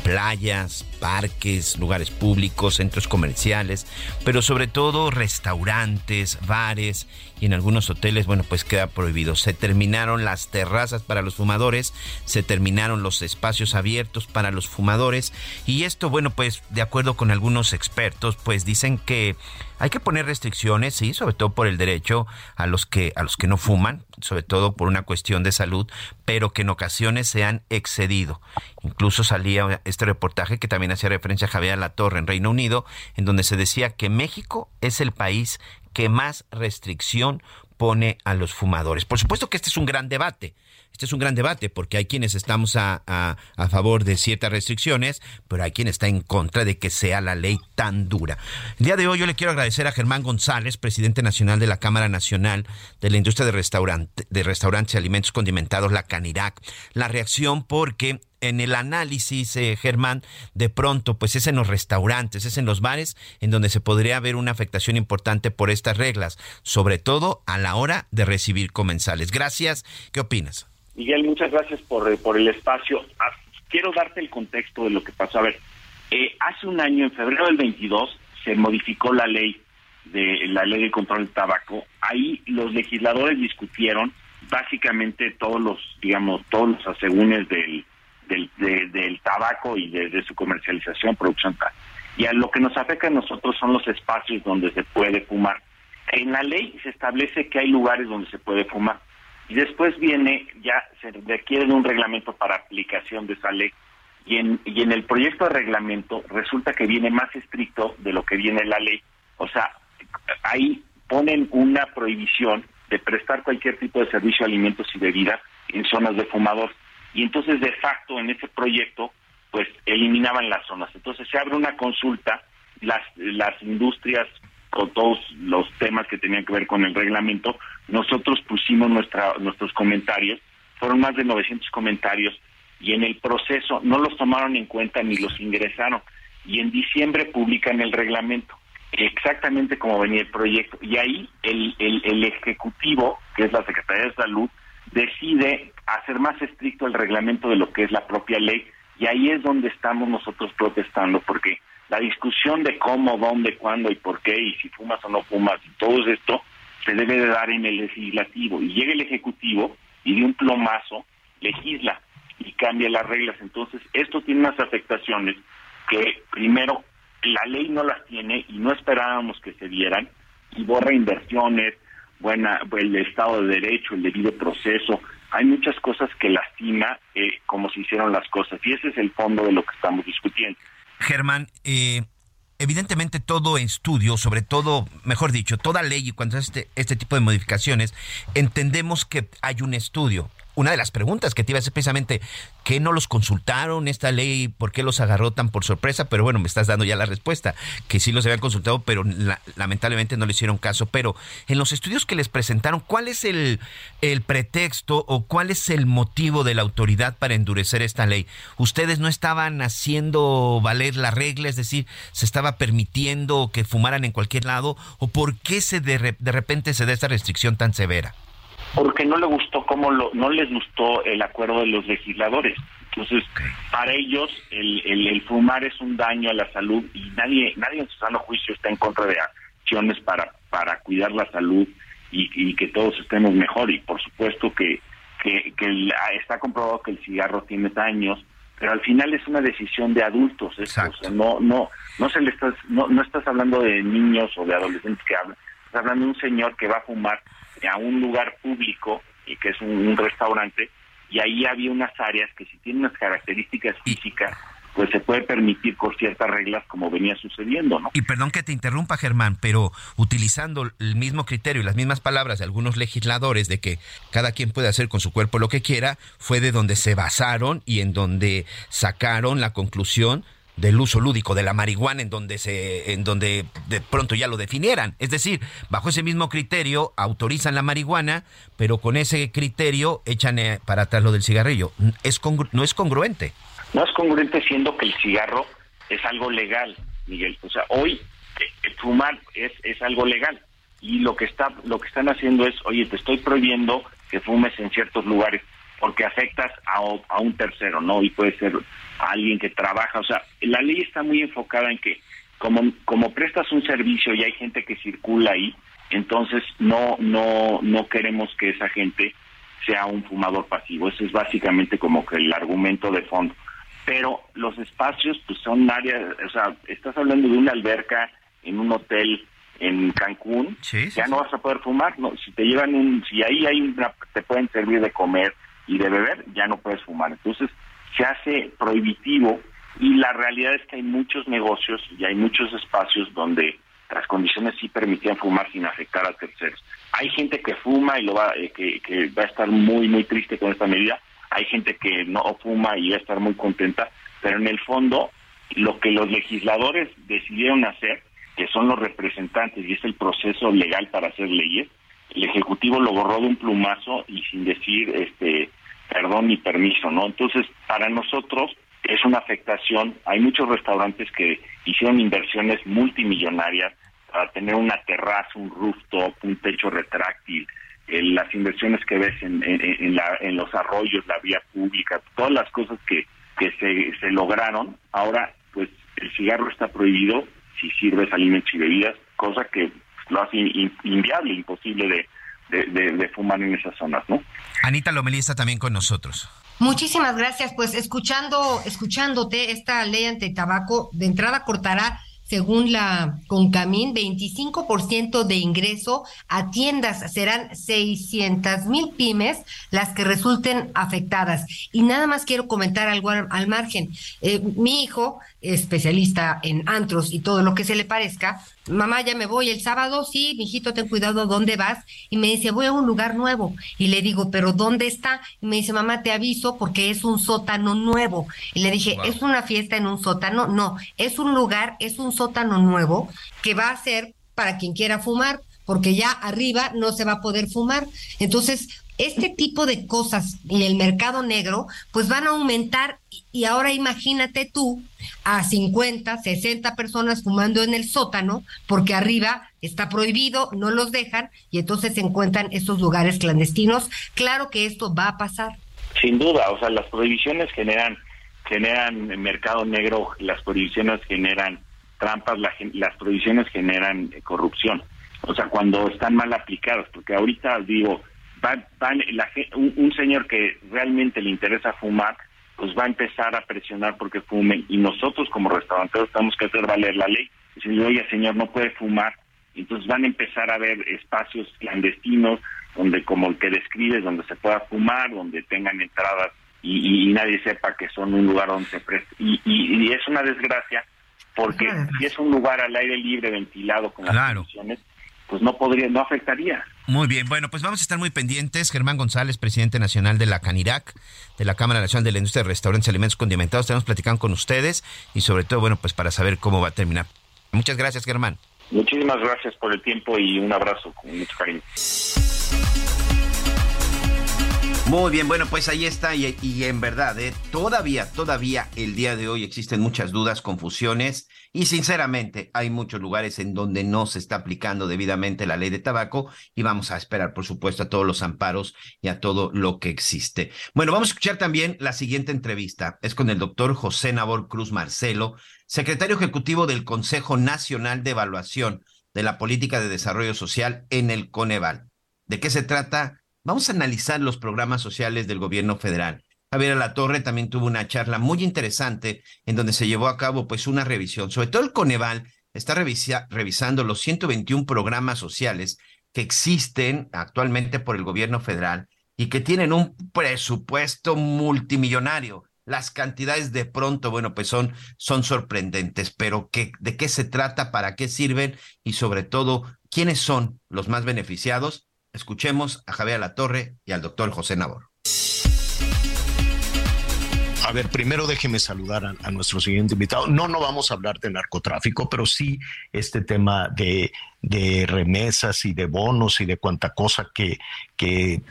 playas, parques, lugares públicos, centros comerciales, pero sobre todo restaurantes, bares y en algunos hoteles, bueno, pues queda prohibido. Se terminaron las terrazas para los fumadores, se terminaron los espacios abiertos para los fumadores y esto, bueno, pues de acuerdo con algunos expertos, pues dicen que hay que poner restricciones, sí, sobre todo por el derecho a los que a los que no fuman, sobre todo por una cuestión de salud, pero que en ocasiones se han excedido. Incluso salía este reportaje que también hacía referencia a Javier La Torre en Reino Unido, en donde se decía que México es el país que más restricción pone a los fumadores. Por supuesto que este es un gran debate. Este es un gran debate porque hay quienes estamos a, favor de ciertas restricciones, pero hay quien está en contra de que sea la ley tan dura. El día de hoy yo le quiero agradecer a Germán González, presidente nacional de la Cámara Nacional de la Industria de, Restaurante, de Restaurantes y Alimentos Condimentados, la CANIRAC, la reacción porque en el análisis, eh, Germán, de pronto, pues es en los restaurantes, es en los bares, en donde se podría ver una afectación importante por estas reglas, sobre todo a la hora de recibir comensales. Gracias. ¿Qué opinas? Miguel, muchas gracias por, eh, por el espacio. Ah, quiero darte el contexto de lo que pasó. A ver, eh, hace un año, en febrero del 22, se modificó la ley de la ley de control del tabaco. Ahí los legisladores discutieron básicamente todos los, digamos, todos los asegúnes del, del, del tabaco y de, su comercialización, producción tal. Y a lo que nos afecta a nosotros son los espacios donde se puede fumar. En la ley se establece que hay lugares donde se puede fumar. Y después viene, ya se requiere de un reglamento para aplicación de esa ley. Y en, y en el proyecto de reglamento resulta que viene más estricto de lo que viene la ley. O sea, ahí ponen una prohibición de prestar cualquier tipo de servicio, alimentos y bebidas en zonas de fumador y entonces de facto en ese proyecto pues eliminaban las zonas. Entonces se abre una consulta, las, las industrias con todos los temas que tenían que ver con el reglamento, nosotros pusimos nuestra, nuestros comentarios, fueron más de 900 comentarios y en el proceso no los tomaron en cuenta ni los ingresaron. Y en diciembre publican el reglamento exactamente como venía el proyecto. Y ahí el, el, el ejecutivo que es la Secretaría de Salud decide hacer más estricto el reglamento de lo que es la propia ley. Y ahí es donde estamos nosotros protestando porque la discusión de cómo, dónde, cuándo y por qué y si fumas o no fumas y todo esto se debe de dar en el legislativo y llega el ejecutivo y de un plomazo legisla y cambia las reglas. Entonces, esto tiene unas afectaciones que primero la ley no las tiene y no esperábamos que se dieran y borra inversiones, buena, el Estado de Derecho, el debido proceso. Hay muchas cosas que lastima eh, como se hicieron las cosas y ese es el fondo de lo que estamos discutiendo. Germán, eh, evidentemente todo estudio, sobre todo, mejor dicho, toda ley y cuando este, este tipo de modificaciones, entendemos que hay un estudio una de las preguntas que te iba a hacer precisamente, ¿qué no los consultaron esta ley? ¿Por qué los agarró tan por sorpresa? Pero bueno, me estás dando ya la respuesta, que sí los habían consultado, pero lamentablemente no le hicieron caso. Pero en los estudios que les presentaron, ¿cuál es el, el pretexto o cuál es el motivo de la autoridad para endurecer esta ley? ¿Ustedes no estaban haciendo valer la regla, es decir, se estaba permitiendo que fumaran en cualquier lado? ¿O por qué se de, de repente se da esta restricción tan severa? Porque no le gustó cómo lo, no les gustó el acuerdo de los legisladores. Entonces, para ellos el, el, fumar es un daño a la salud y nadie nadie en su sano juicio está en contra de acciones para para cuidar la salud y, y que todos estemos mejor y por supuesto que que, que está comprobado que el cigarro tiene daños, pero al final es una decisión de adultos. no, no, no se le estás, no, no estás hablando de niños o de adolescentes que hablan, estás hablando de un señor que va a fumar a un lugar público y que es un restaurante y ahí había unas áreas que si tienen unas características físicas pues se puede permitir con ciertas reglas como venía sucediendo, ¿no? Y perdón que te interrumpa, Germán, pero utilizando el mismo criterio y las mismas palabras de algunos legisladores de que cada quien puede hacer con su cuerpo lo que quiera, fue de donde se basaron y en donde sacaron la conclusión del uso lúdico de la marihuana en donde se en donde de pronto ya lo definieran, es decir, bajo ese mismo criterio autorizan la marihuana, pero con ese criterio echan eh, para atrás lo del cigarrillo. Es no es congruente. No es congruente siendo que el cigarro es algo legal, Miguel. O sea, hoy eh, fumar es, es algo legal y lo que está lo que están haciendo es, oye, te estoy prohibiendo que fumes en ciertos lugares porque afectas a, a un tercero, ¿no? Y puede ser alguien que trabaja, o sea, la ley está muy enfocada en que como como prestas un servicio y hay gente que circula ahí, entonces no no no queremos que esa gente sea un fumador pasivo. Ese es básicamente como que el argumento de fondo pero los espacios pues son áreas, o sea, estás hablando de una alberca en un hotel en Cancún, ya no vas a poder fumar, no, si te llevan un, si ahí hay una, te pueden servir de comer y de beber, ya no puedes fumar. Entonces se hace prohibitivo y la realidad es que hay muchos negocios y hay muchos espacios donde las condiciones sí permitían fumar sin afectar a terceros. Hay gente que fuma y lo va, eh, que, que va a estar muy muy triste con esta medida, hay gente que no fuma y va a estar muy contenta, pero en el fondo lo que los legisladores decidieron hacer, que son los representantes y es el proceso legal para hacer leyes, el ejecutivo lo borró de un plumazo y sin decir este perdón ni permiso, ¿no? Entonces, para nosotros es una afectación. Hay muchos restaurantes que hicieron inversiones multimillonarias para tener una terraza, un rooftop, un techo retráctil, las inversiones que ves en, en, los arroyos, la vía pública, todas las cosas que, que se, se lograron, ahora pues el cigarro está prohibido si sirves alimentos y bebidas, cosa que lo hace inviable, imposible de, de, fumar en esas zonas, ¿no? Anita Lomelí está también con nosotros. Muchísimas gracias. Pues escuchando, escuchándote, esta ley ante tabaco de entrada cortará según la Concamín, 25% de ingreso a tiendas. Serán 600 mil pymes las que resulten afectadas. Y nada más quiero comentar algo al, margen. Eh, mi hijo, especialista en antros y todo lo que se le parezca, mamá, ya me voy el sábado, sí, mijito, ten cuidado, ¿dónde vas? Y me dice, voy a un lugar nuevo. Y le digo, ¿pero dónde está? Y me dice, mamá, te aviso porque es un sótano nuevo. Y le dije, ¿es una fiesta en un sótano? No, es un lugar, es un sótano nuevo que va a ser para quien quiera fumar, porque ya arriba no se va a poder fumar. Entonces, este tipo de cosas en el mercado negro, pues van a aumentar y ahora imagínate tú a 50, 60 personas fumando en el sótano, porque arriba está prohibido, no los dejan y entonces se encuentran estos lugares clandestinos. Claro que esto va a pasar. Sin duda, o sea, las prohibiciones generan generan mercado negro, las prohibiciones generan trampas, las prohibiciones generan corrupción. O sea, cuando están mal aplicadas, porque ahorita digo, van, un, señor que realmente le interesa fumar, pues va a empezar a presionar porque fumen y nosotros como restauranteros tenemos que hacer valer la ley. Si le oye, señor, no puede fumar, entonces van a empezar a ver espacios clandestinos donde como el que describes, donde se pueda fumar, donde tengan entradas y, nadie sepa que son un lugar donde se presta. Y, es una desgracia porque si es un lugar al aire libre, ventilado, con las condiciones, pues no podría, no afectaría. Muy bien, bueno, pues vamos a estar muy pendientes. Germán González, presidente nacional de la CANIRAC, de la Cámara Nacional de la Industria de Restaurantes y Alimentos Condimentados. Estamos platicando con ustedes y sobre todo, bueno, pues para saber cómo va a terminar. Muchas gracias, Germán. Muchísimas gracias por el tiempo y un abrazo con mucho cariño. Muy bien, bueno, pues ahí está y, en verdad, ¿eh? todavía, todavía el día de hoy existen muchas dudas, confusiones y sinceramente hay muchos lugares en donde no se está aplicando debidamente la ley de tabaco y vamos a esperar, por supuesto, a todos los amparos y a todo lo que existe. Bueno, vamos a escuchar también la siguiente entrevista. Es con el doctor José Nabor Cruz Marcelo, secretario ejecutivo del Consejo Nacional de Evaluación de la Política de Desarrollo Social en el Coneval. ¿De qué se trata? Vamos a analizar los programas sociales del gobierno federal. Javier La Torre también tuvo una charla muy interesante en donde se llevó a cabo pues una revisión. Sobre todo el Coneval está revisando los 121 programas sociales que existen actualmente por el gobierno federal y que tienen un presupuesto multimillonario. Las cantidades de pronto, bueno, pues son, son sorprendentes, pero ¿qué, ¿de qué se trata? ¿Para qué sirven? Y sobre todo, ¿quiénes son los más beneficiados? Escuchemos a Javier La Torre y al doctor José Nabor. A ver, primero déjeme saludar a, nuestro siguiente invitado. No, no vamos a hablar de narcotráfico, pero sí este tema de, remesas y de bonos y de cuanta cosa que,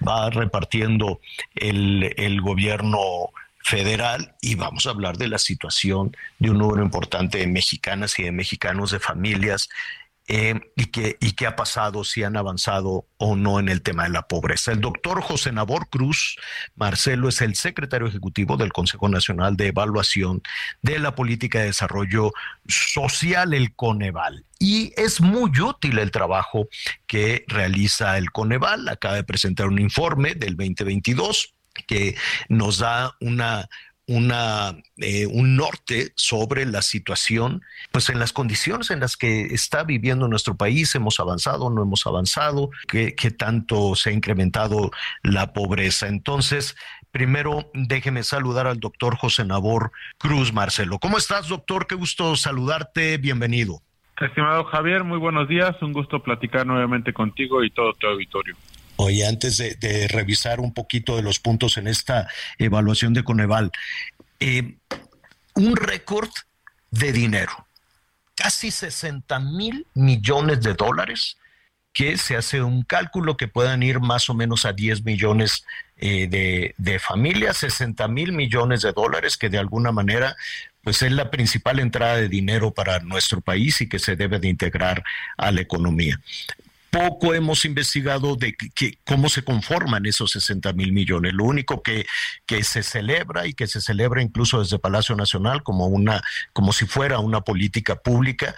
va repartiendo el gobierno federal y vamos a hablar de la situación de un número importante de mexicanas y de mexicanos de familias eh, y, qué, y qué ha pasado, si han avanzado o no en el tema de la pobreza. El doctor José Nabor Cruz Marcelo es el secretario ejecutivo del Consejo Nacional de Evaluación de la Política de Desarrollo Social, el Coneval. Y es muy útil el trabajo que realiza el Coneval. Acaba de presentar un informe del 2022 que nos da una una, eh, un norte sobre la situación, pues en las condiciones en las que está viviendo nuestro país, hemos avanzado, no hemos avanzado, qué, tanto se ha incrementado la pobreza. Entonces, primero déjeme saludar al doctor José Nabor Cruz Marcelo. ¿Cómo estás, doctor? Qué gusto saludarte, bienvenido. Estimado Javier, muy buenos días, un gusto platicar nuevamente contigo y todo tu auditorio. Oye, antes de, revisar un poquito de los puntos en esta evaluación de Coneval, eh, un récord de dinero, casi 60 mil millones de dólares, que se hace un cálculo que puedan ir más o menos a 10 millones eh, de, de familias, 60 mil millones de dólares, que de alguna manera pues es la principal entrada de dinero para nuestro país y que se debe de integrar a la economía poco hemos investigado de que, cómo se conforman esos 60 mil millones. Lo único que, se celebra y que se celebra incluso desde Palacio Nacional como una, como si fuera una política pública,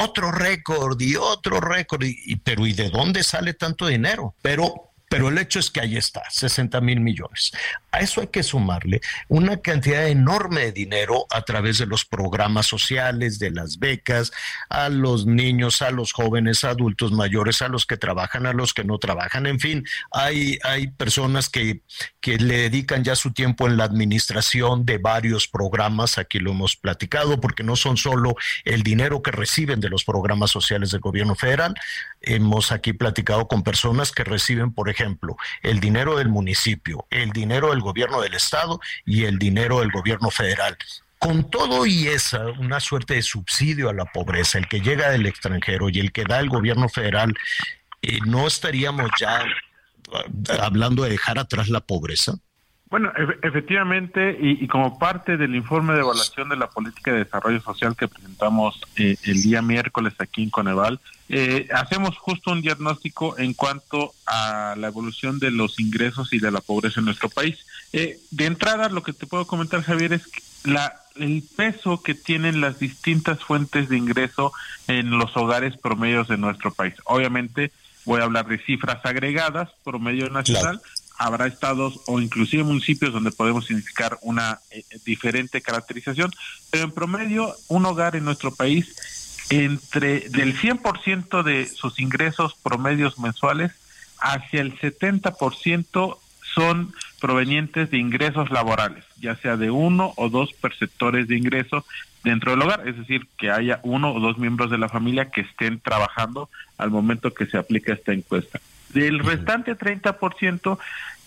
otro récord y otro récord, y, pero ¿y de dónde sale tanto dinero? Pero pero el hecho es que ahí está, 60 mil millones. A eso hay que sumarle una cantidad enorme de dinero a través de los programas sociales, de las becas, a los niños, a los jóvenes, adultos mayores, a los que trabajan, a los que no trabajan. En fin, hay, hay personas que, que le dedican ya su tiempo en la administración de varios programas. Aquí lo hemos platicado, porque no son solo el dinero que reciben de los programas sociales del gobierno federal. Hemos aquí platicado con personas que reciben, por ejemplo, el dinero del municipio, el dinero del gobierno del estado y el dinero del gobierno federal. Con todo y esa, una suerte de subsidio a la pobreza, el que llega del extranjero y el que da el gobierno federal, eh, ¿no estaríamos ya ah, hablando de dejar atrás la pobreza? Bueno, efectivamente, y, como parte del informe de evaluación de la política de desarrollo social que presentamos eh, el día miércoles aquí en Coneval, eh, hacemos justo un diagnóstico en cuanto a la evolución de los ingresos y de la pobreza en nuestro país. Eh, de entrada, lo que te puedo comentar, Javier, es la, el peso que tienen las distintas fuentes de ingreso en los hogares promedios de nuestro país. Obviamente, voy a hablar de cifras agregadas, promedio nacional habrá estados o inclusive municipios donde podemos significar una eh, diferente caracterización, pero en promedio un hogar en nuestro país entre del 100% de sus ingresos promedios mensuales hacia el 70% son provenientes de ingresos laborales, ya sea de uno o dos perceptores de ingreso dentro del hogar, es decir, que haya uno o dos miembros de la familia que estén trabajando al momento que se aplica esta encuesta. Del restante 30%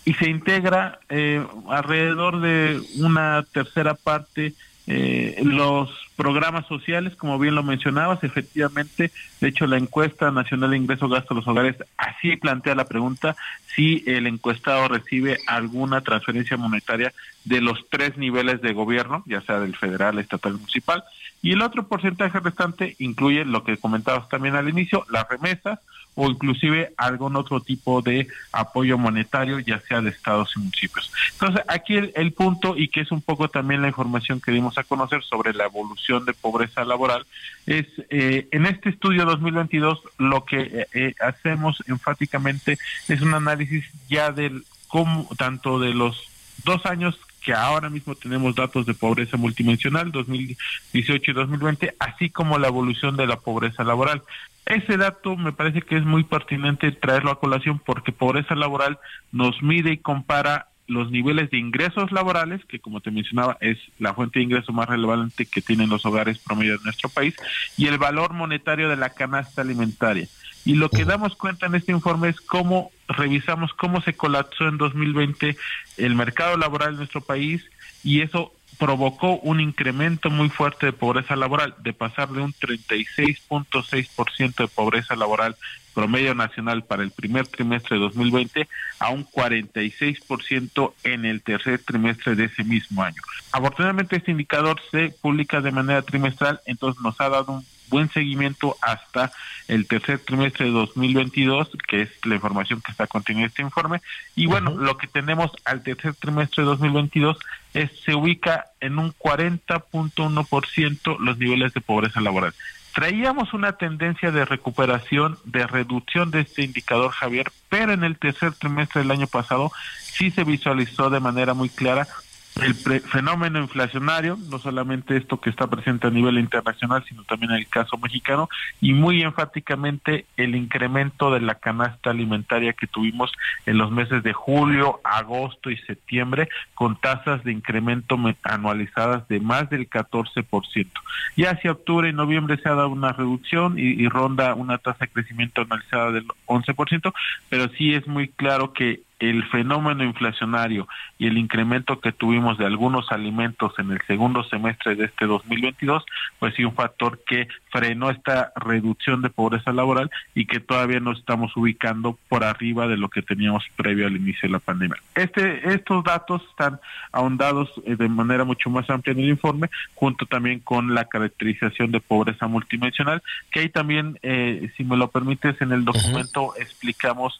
y se integra eh, alrededor de una tercera parte eh, los programas sociales, como bien lo mencionabas, efectivamente, de hecho la encuesta nacional de ingreso gasto de los hogares así plantea la pregunta si el encuestado recibe alguna transferencia monetaria de los tres niveles de gobierno, ya sea del federal, estatal, municipal, y el otro porcentaje restante incluye lo que comentabas también al inicio, las remesas, o inclusive algún otro tipo de apoyo monetario, ya sea de estados y municipios. Entonces, aquí el, punto, y que es un poco también la información que dimos a conocer sobre la evolución de pobreza laboral, es eh, en este estudio 2022 lo que eh, eh, hacemos enfáticamente es un análisis ya del cómo, tanto de los dos años que ahora mismo tenemos datos de pobreza multidimensional 2018 y 2020, así como la evolución de la pobreza laboral. Ese dato me parece que es muy pertinente traerlo a colación porque pobreza laboral nos mide y compara los niveles de ingresos laborales, que como te mencionaba es la fuente de ingreso más relevante que tienen los hogares promedio de nuestro país, y el valor monetario de la canasta alimentaria. Y lo que damos cuenta en este informe es cómo revisamos cómo se colapsó en 2020 el mercado laboral en nuestro país y eso provocó un incremento muy fuerte de pobreza laboral, de pasar de un 36.6% de pobreza laboral promedio nacional para el primer trimestre de 2020 a un 46% en el tercer trimestre de ese mismo año. Afortunadamente este indicador se publica de manera trimestral, entonces nos ha dado un buen seguimiento hasta el tercer trimestre de 2022, que es la información que está contenida en este informe. Y bueno, lo que tenemos al tercer trimestre de 2022 es se ubica en un 40.1% los niveles de pobreza laboral. Traíamos una tendencia de recuperación, de reducción de este indicador, Javier, pero en el tercer trimestre del año pasado sí se visualizó de manera muy clara el fenómeno inflacionario, no solamente esto que está presente a nivel internacional, sino también en el caso mexicano, y muy enfáticamente el incremento de la canasta alimentaria que tuvimos en los meses de julio, agosto y septiembre, con tasas de incremento anualizadas de más del 14%. Ya hacia octubre y noviembre se ha dado una reducción y, y ronda una tasa de crecimiento anualizada del 11%, pero sí es muy claro que el fenómeno inflacionario y el incremento que tuvimos de algunos alimentos en el segundo semestre de este 2022, pues sí un factor que frenó esta reducción de pobreza laboral y que todavía nos estamos ubicando por arriba de lo que teníamos previo al inicio de la pandemia. Este, estos datos están ahondados eh, de manera mucho más amplia en el informe, junto también con la caracterización de pobreza multidimensional, que ahí también, eh, si me lo permites, en el documento explicamos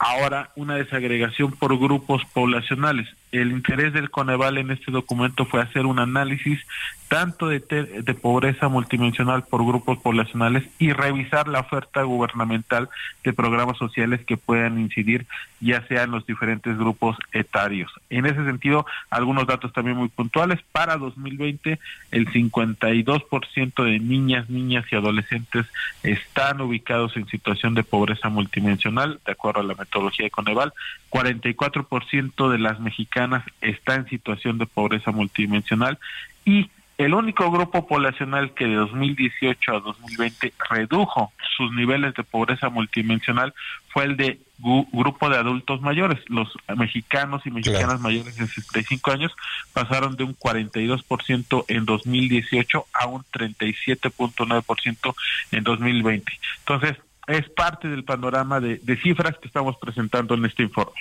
ahora una desagregación por grupos poblacionales. El interés del Coneval en este documento fue hacer un análisis tanto de, de, pobreza multidimensional por grupos poblacionales y revisar la oferta gubernamental de programas sociales que puedan incidir ya sea en los diferentes grupos etarios. En ese sentido, algunos datos también muy puntuales. Para 2020, el 52% de niñas, niñas y adolescentes están ubicados en situación de pobreza multidimensional, de acuerdo a la metodología de Coneval. 44% de las mexicanas está en situación de pobreza multidimensional y el único grupo poblacional que de 2018 a 2020 redujo sus niveles de pobreza multidimensional fue el de grupo de adultos mayores. Los mexicanos y mexicanas mayores de 65 años pasaron de un 42% en 2018 a un 37.9% en 2020. Entonces, es parte del panorama de cifras que estamos presentando en este informe.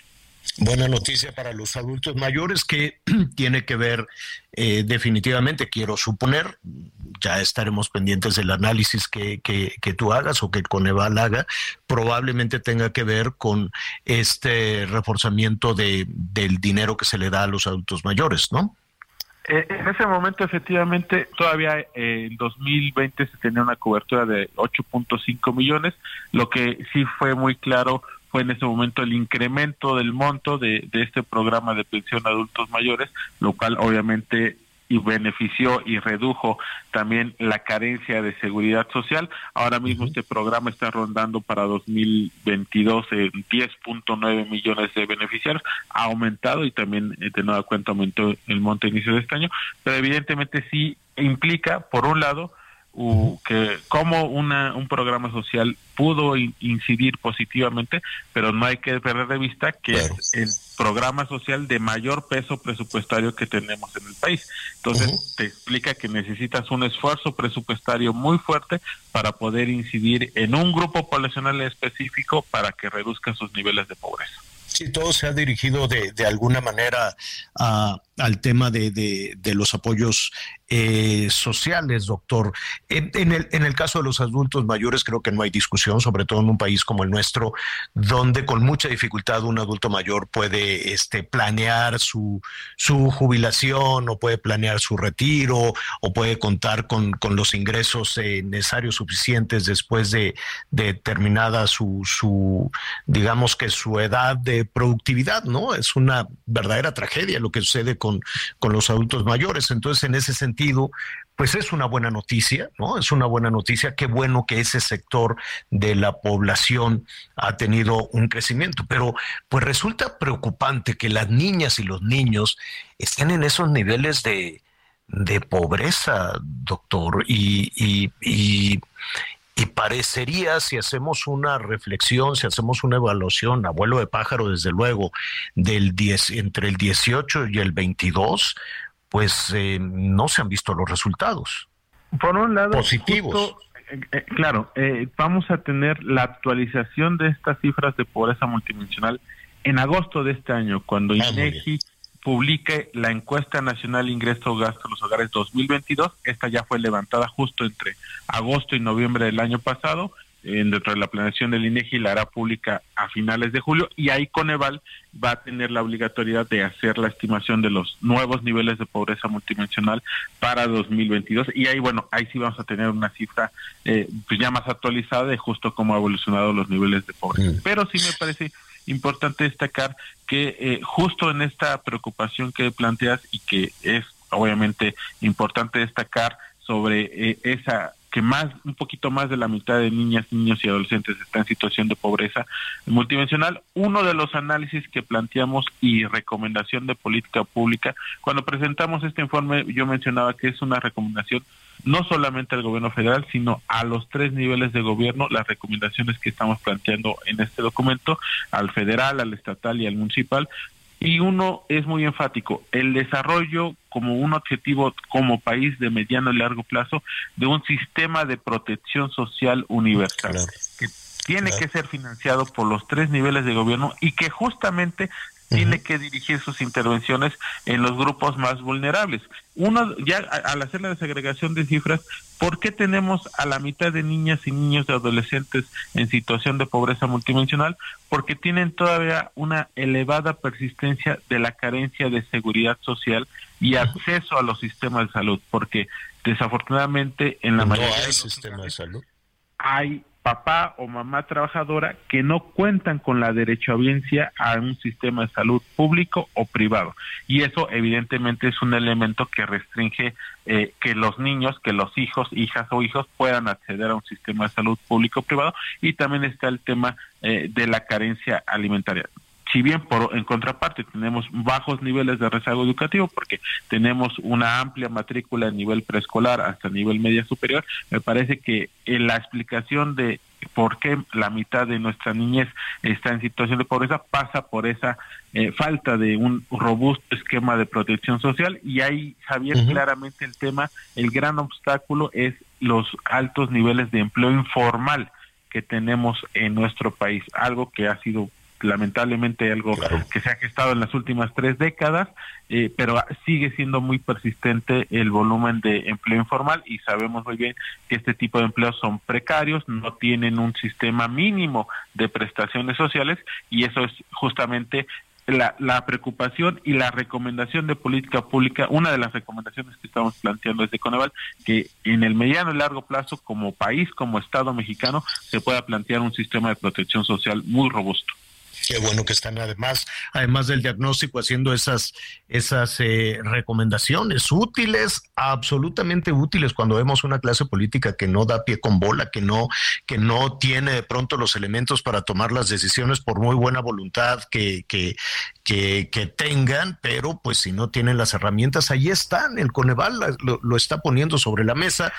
Buena noticia para los adultos mayores que tiene que ver eh, definitivamente, quiero suponer, ya estaremos pendientes del análisis que, que, tú hagas o que Coneval haga, probablemente tenga que ver con este reforzamiento de, del dinero que se le da a los adultos mayores, ¿no? Eh, en ese momento, efectivamente, todavía eh, en 2020 se tenía una cobertura de 8.5 millones, lo que sí fue muy claro fue en ese momento el incremento del monto de, de este programa de pensión a adultos mayores, lo cual obviamente y benefició y redujo también la carencia de seguridad social. Ahora mismo este programa está rondando para 2022 en 10.9 millones de beneficiarios, ha aumentado y también eh, de nueva cuenta aumentó el monto inicio de este año, pero evidentemente sí implica, por un lado, que cómo una, un programa social pudo incidir positivamente, pero no hay que perder de vista que es el programa social de mayor peso presupuestario que tenemos en el país. Entonces, te explica que necesitas un esfuerzo presupuestario muy fuerte para poder incidir en un grupo poblacional específico para que reduzca sus niveles de pobreza. Sí, todo se ha dirigido de, de alguna manera a al tema de, de, los apoyos eh, sociales, doctor. En, el, en el caso de los adultos mayores creo que no hay discusión, sobre todo en un país como el nuestro, donde con mucha dificultad un adulto mayor puede este, planear su, su jubilación o puede planear su retiro o puede contar con, con los ingresos eh, necesarios suficientes después de, de terminada su, su, digamos que su edad de productividad, ¿no? Es una verdadera tragedia lo que sucede con, con los adultos mayores. Entonces, en ese sentido, pues es una buena noticia, ¿no? Es una buena noticia. Qué bueno que ese sector de la población ha tenido un crecimiento, pero pues resulta preocupante que las niñas y los niños estén en esos niveles de, de pobreza, doctor, y, y, y, y parecería, si hacemos una reflexión, si hacemos una evaluación, abuelo de pájaro, desde luego, del 10, entre el 18 y el 22, pues eh, no se han visto los resultados. Por un lado, positivos. Eh, eh, claro, vamos a tener la actualización de estas cifras de pobreza multidimensional en agosto de este año, cuando ah, INEGI publique la encuesta nacional ingreso gasto de los hogares 2022. Esta ya fue levantada justo entre agosto y noviembre del año pasado. dentro de la planeación del INEGI la hará pública a finales de julio y ahí Coneval va a tener la obligatoriedad de hacer la estimación de los nuevos niveles de pobreza multidimensional para 2022 y ahí bueno ahí sí vamos a tener una cifra eh, pues ya más actualizada de justo cómo ha evolucionado los niveles de pobreza mm. pero sí me parece importante destacar que eh, justo en esta preocupación que planteas y que es obviamente importante destacar sobre eh, esa que más un poquito más de la mitad de niñas, niños y adolescentes está en situación de pobreza multidimensional. Uno de los análisis que planteamos y recomendación de política pública, cuando presentamos este informe yo mencionaba que es una recomendación no solamente al gobierno federal, sino a los tres niveles de gobierno, las recomendaciones que estamos planteando en este documento, al federal, al estatal y al municipal, y uno es muy enfático, el desarrollo como un objetivo como país de mediano y largo plazo de un sistema de protección social universal, que tiene que ser financiado por los tres niveles de gobierno y que justamente tiene que dirigir sus intervenciones en los grupos más vulnerables. Uno, ya al hacer la desagregación de cifras, ¿por qué tenemos a la mitad de niñas y niños de adolescentes en situación de pobreza multidimensional? Porque tienen todavía una elevada persistencia de la carencia de seguridad social y acceso a los sistemas de salud, porque desafortunadamente en la mayoría de los sistemas de salud hay papá o mamá trabajadora que no cuentan con la derechohabiencia a un sistema de salud público o privado. Y eso evidentemente es un elemento que restringe eh, que los niños, que los hijos, hijas o hijos puedan acceder a un sistema de salud público o privado. Y también está el tema eh, de la carencia alimentaria si bien por en contraparte tenemos bajos niveles de rezago educativo porque tenemos una amplia matrícula a nivel preescolar hasta nivel media superior, me parece que en la explicación de por qué la mitad de nuestra niñez está en situación de pobreza pasa por esa eh, falta de un robusto esquema de protección social. Y ahí Javier claramente el tema el gran obstáculo es los altos niveles de empleo informal que tenemos en nuestro país algo que ha sido lamentablemente algo que se ha gestado en las últimas tres décadas, eh, pero sigue siendo muy persistente el volumen de empleo informal y sabemos muy bien que este tipo de empleos son precarios, no tienen un sistema mínimo de prestaciones sociales y eso es justamente la, la, preocupación y la recomendación de política pública, una de las recomendaciones que estamos planteando desde Coneval, que en el mediano y largo plazo, como país, como Estado mexicano, se pueda plantear un sistema de protección social muy robusto. Qué bueno que están además, además del diagnóstico, haciendo esas, esas eh, recomendaciones útiles, absolutamente útiles cuando vemos una clase política que no da pie con bola, que no, que no tiene de pronto los elementos para tomar las decisiones por muy buena voluntad que, que, que, tengan, pero pues si no tienen las herramientas, ahí están, el Coneval lo, está poniendo sobre la mesa.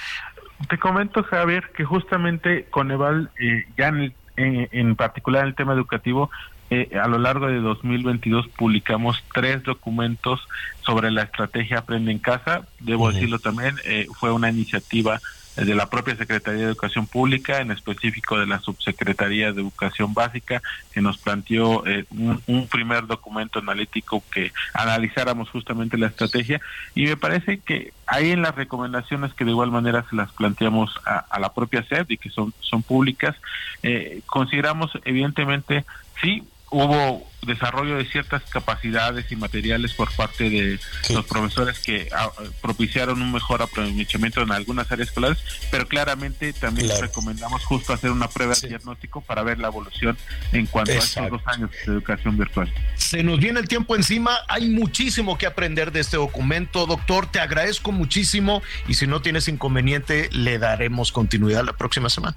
Te comento, Javier, que justamente Coneval eh, ya en el en, particular en el tema educativo, eh, a lo largo de 2022 publicamos tres documentos sobre la estrategia Aprende en Casa. Debo decirlo también, eh, fue una iniciativa de la propia Secretaría de Educación Pública, en específico de la Subsecretaría de Educación Básica, que nos planteó eh, un, primer documento analítico que analizáramos justamente la estrategia. Y me parece que hay en las recomendaciones que de igual manera se las planteamos a, la propia SED y que son, son públicas, eh, consideramos evidentemente, sí, hubo desarrollo de ciertas capacidades y materiales por parte de los profesores que ah, propiciaron un mejor aprovechamiento en algunas áreas escolares, pero claramente también recomendamos justo hacer una prueba de diagnóstico para ver la evolución en cuanto a estos dos años de educación virtual. Se nos viene el tiempo encima, hay muchísimo que aprender de este documento, doctor, te agradezco muchísimo y si no tienes inconveniente le daremos continuidad la próxima semana.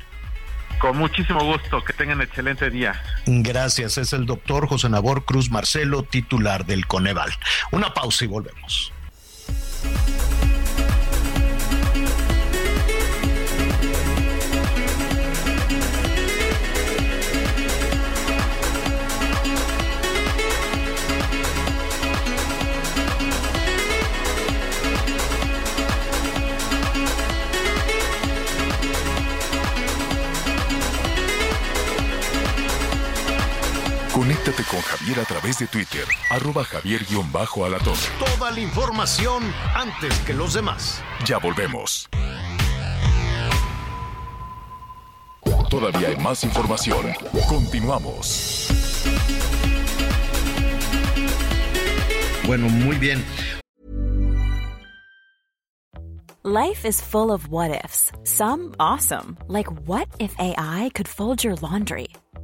Con muchísimo gusto, que tengan excelente día. Gracias, es el doctor José Nabor Cruz Marcelo, titular del Coneval. Una pausa y volvemos. Conéctate con Javier a través de Twitter, arroba javier-alatón. Toda la información antes que los demás. Ya volvemos. Todavía hay más información. Continuamos. Bueno, muy bien. Life is full of what ifs. Some awesome, like what if AI could fold your laundry?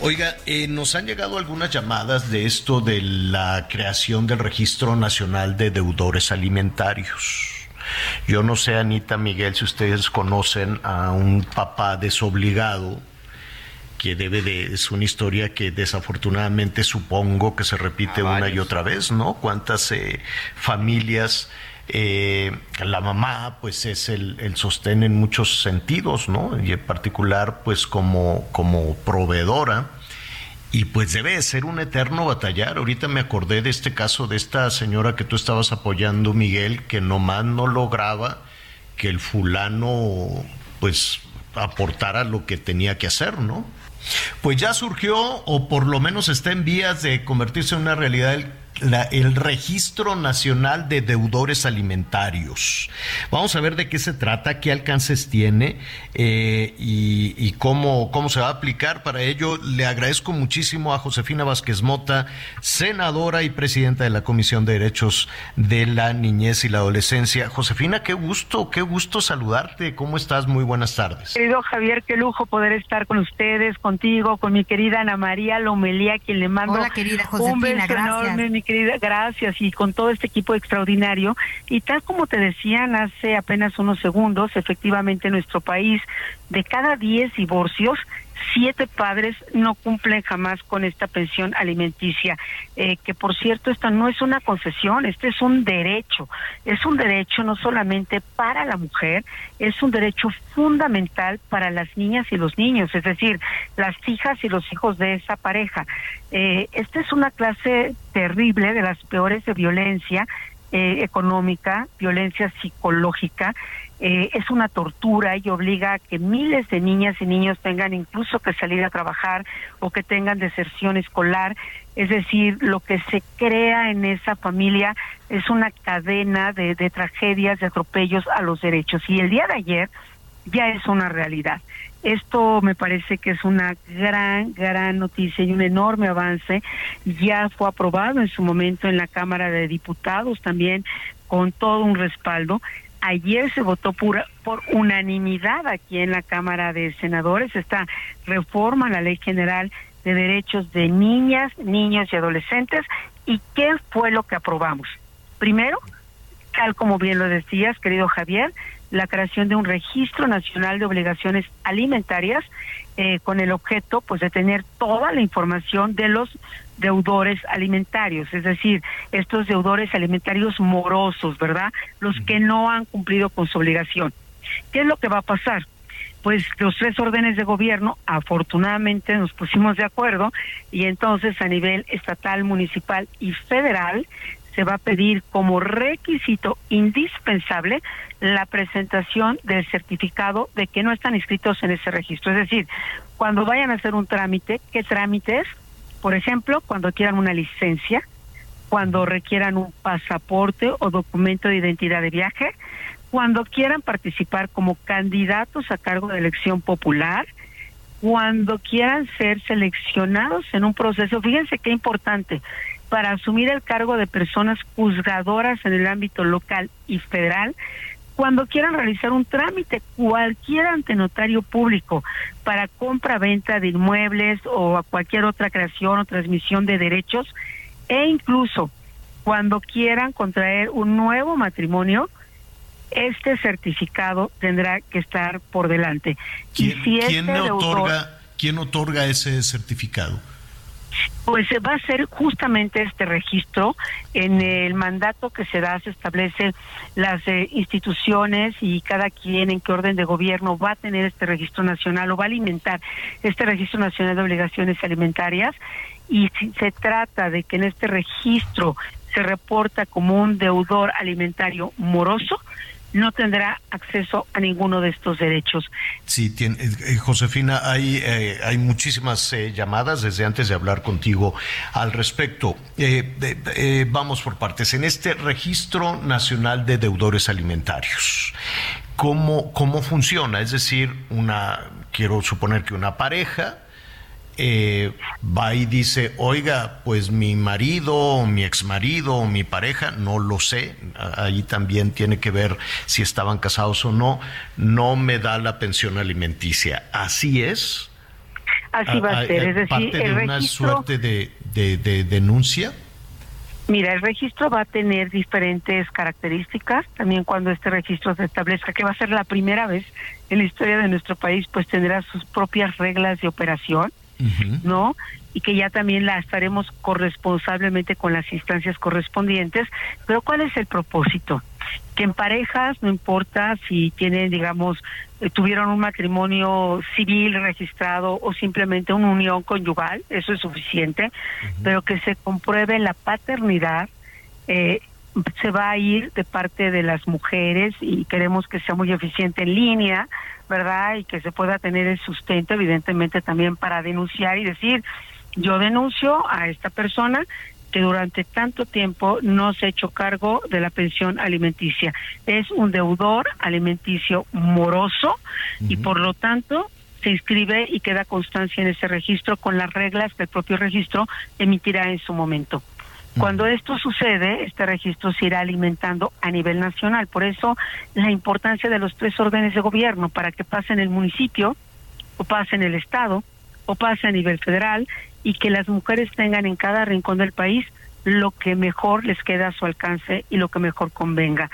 Oiga, eh, nos han llegado algunas llamadas de esto de la creación del Registro Nacional de Deudores Alimentarios. Yo no sé, Anita Miguel, si ustedes conocen a un papá desobligado que debe de, es una historia que desafortunadamente supongo que se repite ah, una y otra vez, ¿no? Cuántas eh, familias eh, la mamá pues es el, sostén en muchos sentidos, ¿no? Y en particular pues como, como proveedora. Y pues debe ser un eterno batallar. Ahorita me acordé de este caso de esta señora que tú estabas apoyando, Miguel, que nomás no lograba que el fulano pues aportara lo que tenía que hacer, ¿no? Pues ya surgió, o por lo menos está en vías de convertirse en una realidad el el Registro Nacional de Deudores Alimentarios. Vamos a ver de qué se trata, qué alcances tiene eh, y, cómo, cómo se va a aplicar. Para ello, le agradezco muchísimo a Josefina Vázquez Mota, senadora y presidenta de la Comisión de Derechos de la Niñez y la Adolescencia. Josefina, qué gusto, qué gusto saludarte. ¿Cómo estás? Muy buenas tardes. Querido Javier, qué lujo poder estar con ustedes, contigo, con mi querida Ana María Lomelía, quien le mando Hola, querida Josefina, un beso gracias. enorme, mi querida, gracias y con todo este equipo extraordinario. Y tal como te decían hace apenas unos segundos, efectivamente en nuestro país, de cada 10 divorcios, siete padres no cumplen jamás con esta pensión alimenticia, eh, que por cierto esta no es una concesión, este es un derecho, es un derecho no solamente para la mujer, es un derecho fundamental para las niñas y los niños, es decir, las hijas y los hijos de esa pareja. Eh, esta es una clase terrible de las peores de violencia eh, económica, violencia psicológica, eh, es una tortura y obliga a que miles de niñas y niños tengan incluso que salir a trabajar o que tengan deserción escolar. Es decir, lo que se crea en esa familia es una cadena de, de tragedias, de atropellos a los derechos. Y el día de ayer ya es una realidad. Esto me parece que es una gran, gran noticia y un enorme avance. Ya fue aprobado en su momento en la Cámara de Diputados también con todo un respaldo. Ayer se votó por, por unanimidad aquí en la Cámara de Senadores esta reforma a la Ley General de Derechos de Niñas, Niños y Adolescentes. ¿Y qué fue lo que aprobamos? Primero, tal como bien lo decías, querido Javier, la creación de un registro nacional de obligaciones alimentarias eh, con el objeto pues de tener toda la información de los deudores alimentarios, es decir, estos deudores alimentarios morosos, ¿verdad? Los que no han cumplido con su obligación. ¿Qué es lo que va a pasar? Pues los tres órdenes de gobierno, afortunadamente nos pusimos de acuerdo y entonces a nivel estatal, municipal y federal se va a pedir como requisito indispensable la presentación del certificado de que no están inscritos en ese registro. Es decir, cuando vayan a hacer un trámite, ¿qué trámite es? Por ejemplo, cuando quieran una licencia, cuando requieran un pasaporte o documento de identidad de viaje, cuando quieran participar como candidatos a cargo de elección popular, cuando quieran ser seleccionados en un proceso. Fíjense qué importante, para asumir el cargo de personas juzgadoras en el ámbito local y federal, cuando quieran realizar un trámite, cualquier ante notario público para compra, venta de inmuebles o a cualquier otra creación o transmisión de derechos, e incluso cuando quieran contraer un nuevo matrimonio, este certificado tendrá que estar por delante. ¿Quién, ¿quién este otorga, ¿quién otorga ese certificado? Pues va a ser justamente este registro. En el mandato que se da se establece las eh, instituciones y cada quien en qué orden de gobierno va a tener este registro nacional o va a alimentar este registro nacional de obligaciones alimentarias. Y si se trata de que en este registro se reporta como un deudor alimentario moroso, no tendrá acceso a ninguno de estos derechos. Sí, tiene, eh, eh, Josefina, hay, eh, hay muchísimas llamadas desde antes de hablar contigo al respecto. vamos por partes. En este registro nacional de deudores alimentarios, ¿cómo, cómo funciona? Es decir, una, quiero suponer que una pareja eh, va y dice, oiga, pues mi marido, o mi exmarido, o mi pareja, no lo sé, ahí también tiene que ver si estaban casados o no, no me da la pensión alimenticia. ¿Así es? Así va a, ser, es decir, parte de una suerte de, de denuncia. Mira, el registro va a tener diferentes características. También cuando este registro se establezca, que va a ser la primera vez en la historia de nuestro país, pues tendrá sus propias reglas de operación ¿no? Y que ya también la estaremos corresponsablemente con las instancias correspondientes. Pero ¿cuál es el propósito? Que en parejas, no importa si tienen, digamos, eh, tuvieron un matrimonio civil registrado o simplemente una unión conyugal, eso es suficiente, pero que se compruebe la paternidad, eh, se va a ir de parte de las mujeres y queremos que sea muy eficiente en línea, ¿verdad? Y que se pueda tener el sustento, evidentemente, también para denunciar y decir, yo denuncio a esta persona que durante tanto tiempo no se ha hecho cargo de la pensión alimenticia. Es un deudor alimenticio moroso y por lo tanto se inscribe y queda constancia en ese registro con las reglas que el propio registro emitirá en su momento. Cuando esto sucede, este registro se irá alimentando a nivel nacional. Por eso la importancia de los tres órdenes de gobierno para que pase en el municipio, o pase en el estado, o pase a nivel federal, y que las mujeres tengan en cada rincón del país lo que mejor les queda a su alcance y lo que mejor convenga.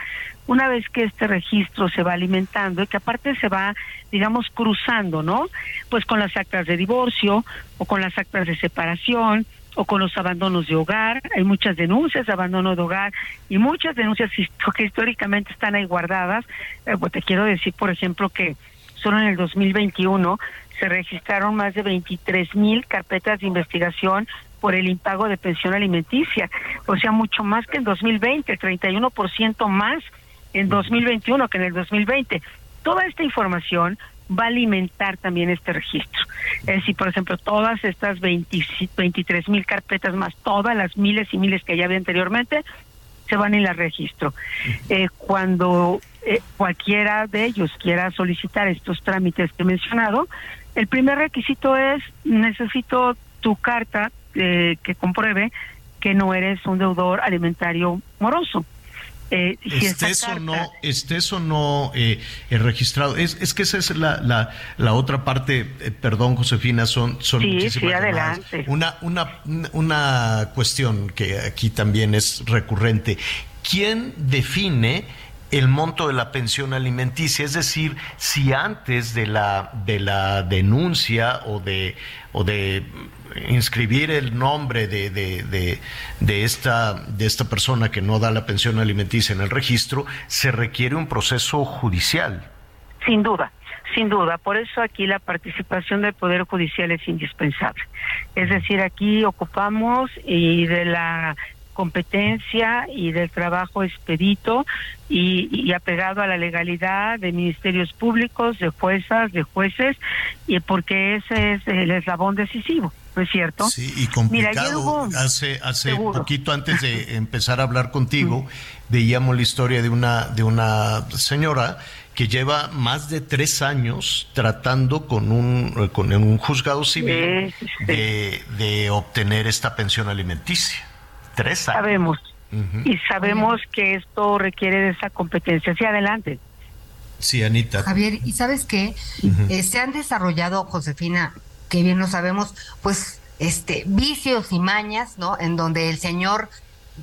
Una vez que este registro se va alimentando y que aparte se va, digamos, cruzando, ¿no? Pues con las actas de divorcio o con las actas de separación o con los abandonos de hogar. Hay muchas denuncias de abandono de hogar y muchas denuncias que históricamente están ahí guardadas. Eh, pues te quiero decir, por ejemplo, que solo en el 2021 se registraron más de 23 mil carpetas de investigación por el impago de pensión alimenticia, o sea, mucho más que en 2020, 31% más en 2021 que en el 2020. Toda esta información va a alimentar también este registro. Es decir, por ejemplo, todas estas 23 mil carpetas más todas las miles y miles que ya había anteriormente se van en el registro. Eh, cuando eh, cualquiera de ellos quiera solicitar estos trámites que he mencionado, el primer requisito es necesito tu carta eh, que compruebe que no eres un deudor alimentario moroso. Eh, estés, o no, estés o no eh, registrado. Es, es que esa es la, la, la otra parte, eh, perdón Josefina, son, son sí, sí, adelante. Una, una, una cuestión que aquí también es recurrente. ¿quién define el monto de la pensión alimenticia? Es decir, si antes de la, de la denuncia o de, o de inscribir el nombre de, de, de, esta, de esta persona que no da la pensión alimenticia en el registro, se requiere un proceso judicial. Sin duda, sin duda. Por eso aquí la participación del Poder Judicial es indispensable. Es decir, aquí ocupamos y de la competencia y del trabajo expedito y, apegado a la legalidad de ministerios públicos, de juezas, de jueces, y porque ese es el eslabón decisivo. ¿No es cierto? Sí, y complicado. hace hace poquito antes de empezar a hablar contigo, veíamos la historia de una de una señora que lleva más de tres años tratando con un con un juzgado civil de, de obtener esta pensión alimenticia. Tres Sabemos. Y sabemos que esto requiere de esa competencia. Sí, adelante. Sí, Anita. Javier, ¿y sabes qué? Eh, se han desarrollado, Josefina, que bien lo sabemos, pues este vicios y mañas, ¿no? En donde el señor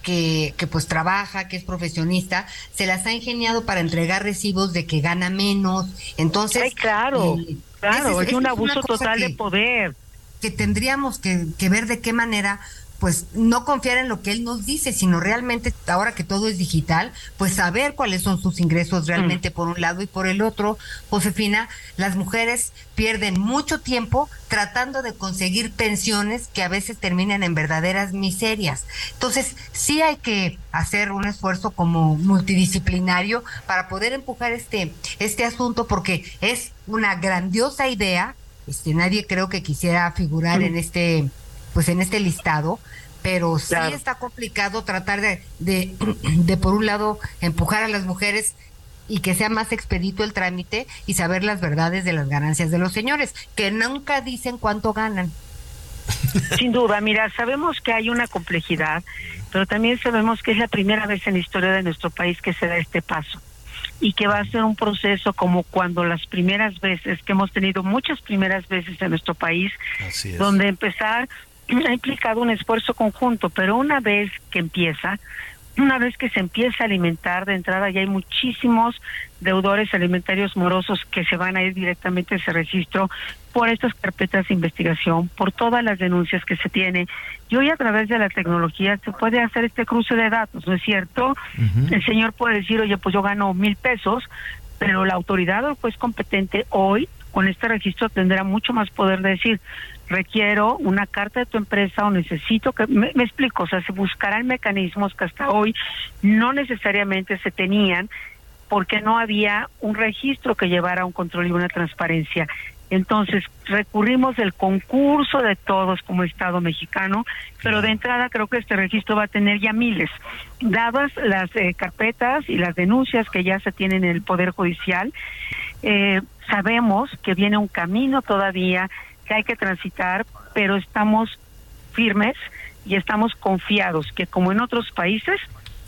que, que pues trabaja, que es profesionista, se las ha ingeniado para entregar recibos de que gana menos. Entonces, Ay, claro, eh, claro, es, un abuso total de poder. Que tendríamos que, que ver de qué manera pues no confiar en lo que él nos dice, sino realmente, ahora que todo es digital, pues saber cuáles son sus ingresos realmente mm. por un lado y por el otro. Josefina, las mujeres pierden mucho tiempo tratando de conseguir pensiones que a veces terminan en verdaderas miserias. Entonces, sí hay que hacer un esfuerzo como multidisciplinario para poder empujar este, este asunto porque es una grandiosa idea. Este, nadie creo que quisiera figurar en este pues en este listado, pero sí está complicado tratar de, de, por un lado, empujar a las mujeres y que sea más expedito el trámite y saber las verdades de las ganancias de los señores, que nunca dicen cuánto ganan. Sin duda, mira, sabemos que hay una complejidad, pero también sabemos que es la primera vez en la historia de nuestro país que se da este paso y que va a ser un proceso como cuando las primeras veces, que hemos tenido muchas primeras veces en nuestro país, donde empezar ha implicado un esfuerzo conjunto, pero una vez que empieza, una vez que se empieza a alimentar de entrada, ya hay muchísimos deudores alimentarios morosos que se van a ir directamente a ese registro por estas carpetas de investigación, por todas las denuncias que se tienen. Y hoy a través de la tecnología se puede hacer este cruce de datos, ¿no es cierto? El señor puede decir, oye, pues yo gano mil pesos, pero la autoridad o el juez competente hoy con este registro tendrá mucho más poder de decir, requiero una carta de tu empresa o necesito que, me, explico, o sea, se buscarán mecanismos que hasta hoy no necesariamente se tenían porque no había un registro que llevara un control y una transparencia. Entonces, recurrimos del concurso de todos como Estado mexicano, pero de entrada creo que este registro va a tener ya miles. Dadas las eh, carpetas y las denuncias que ya se tienen en el Poder Judicial, eh, sabemos que viene un camino todavía que hay que transitar, pero estamos firmes y estamos confiados que como en otros países,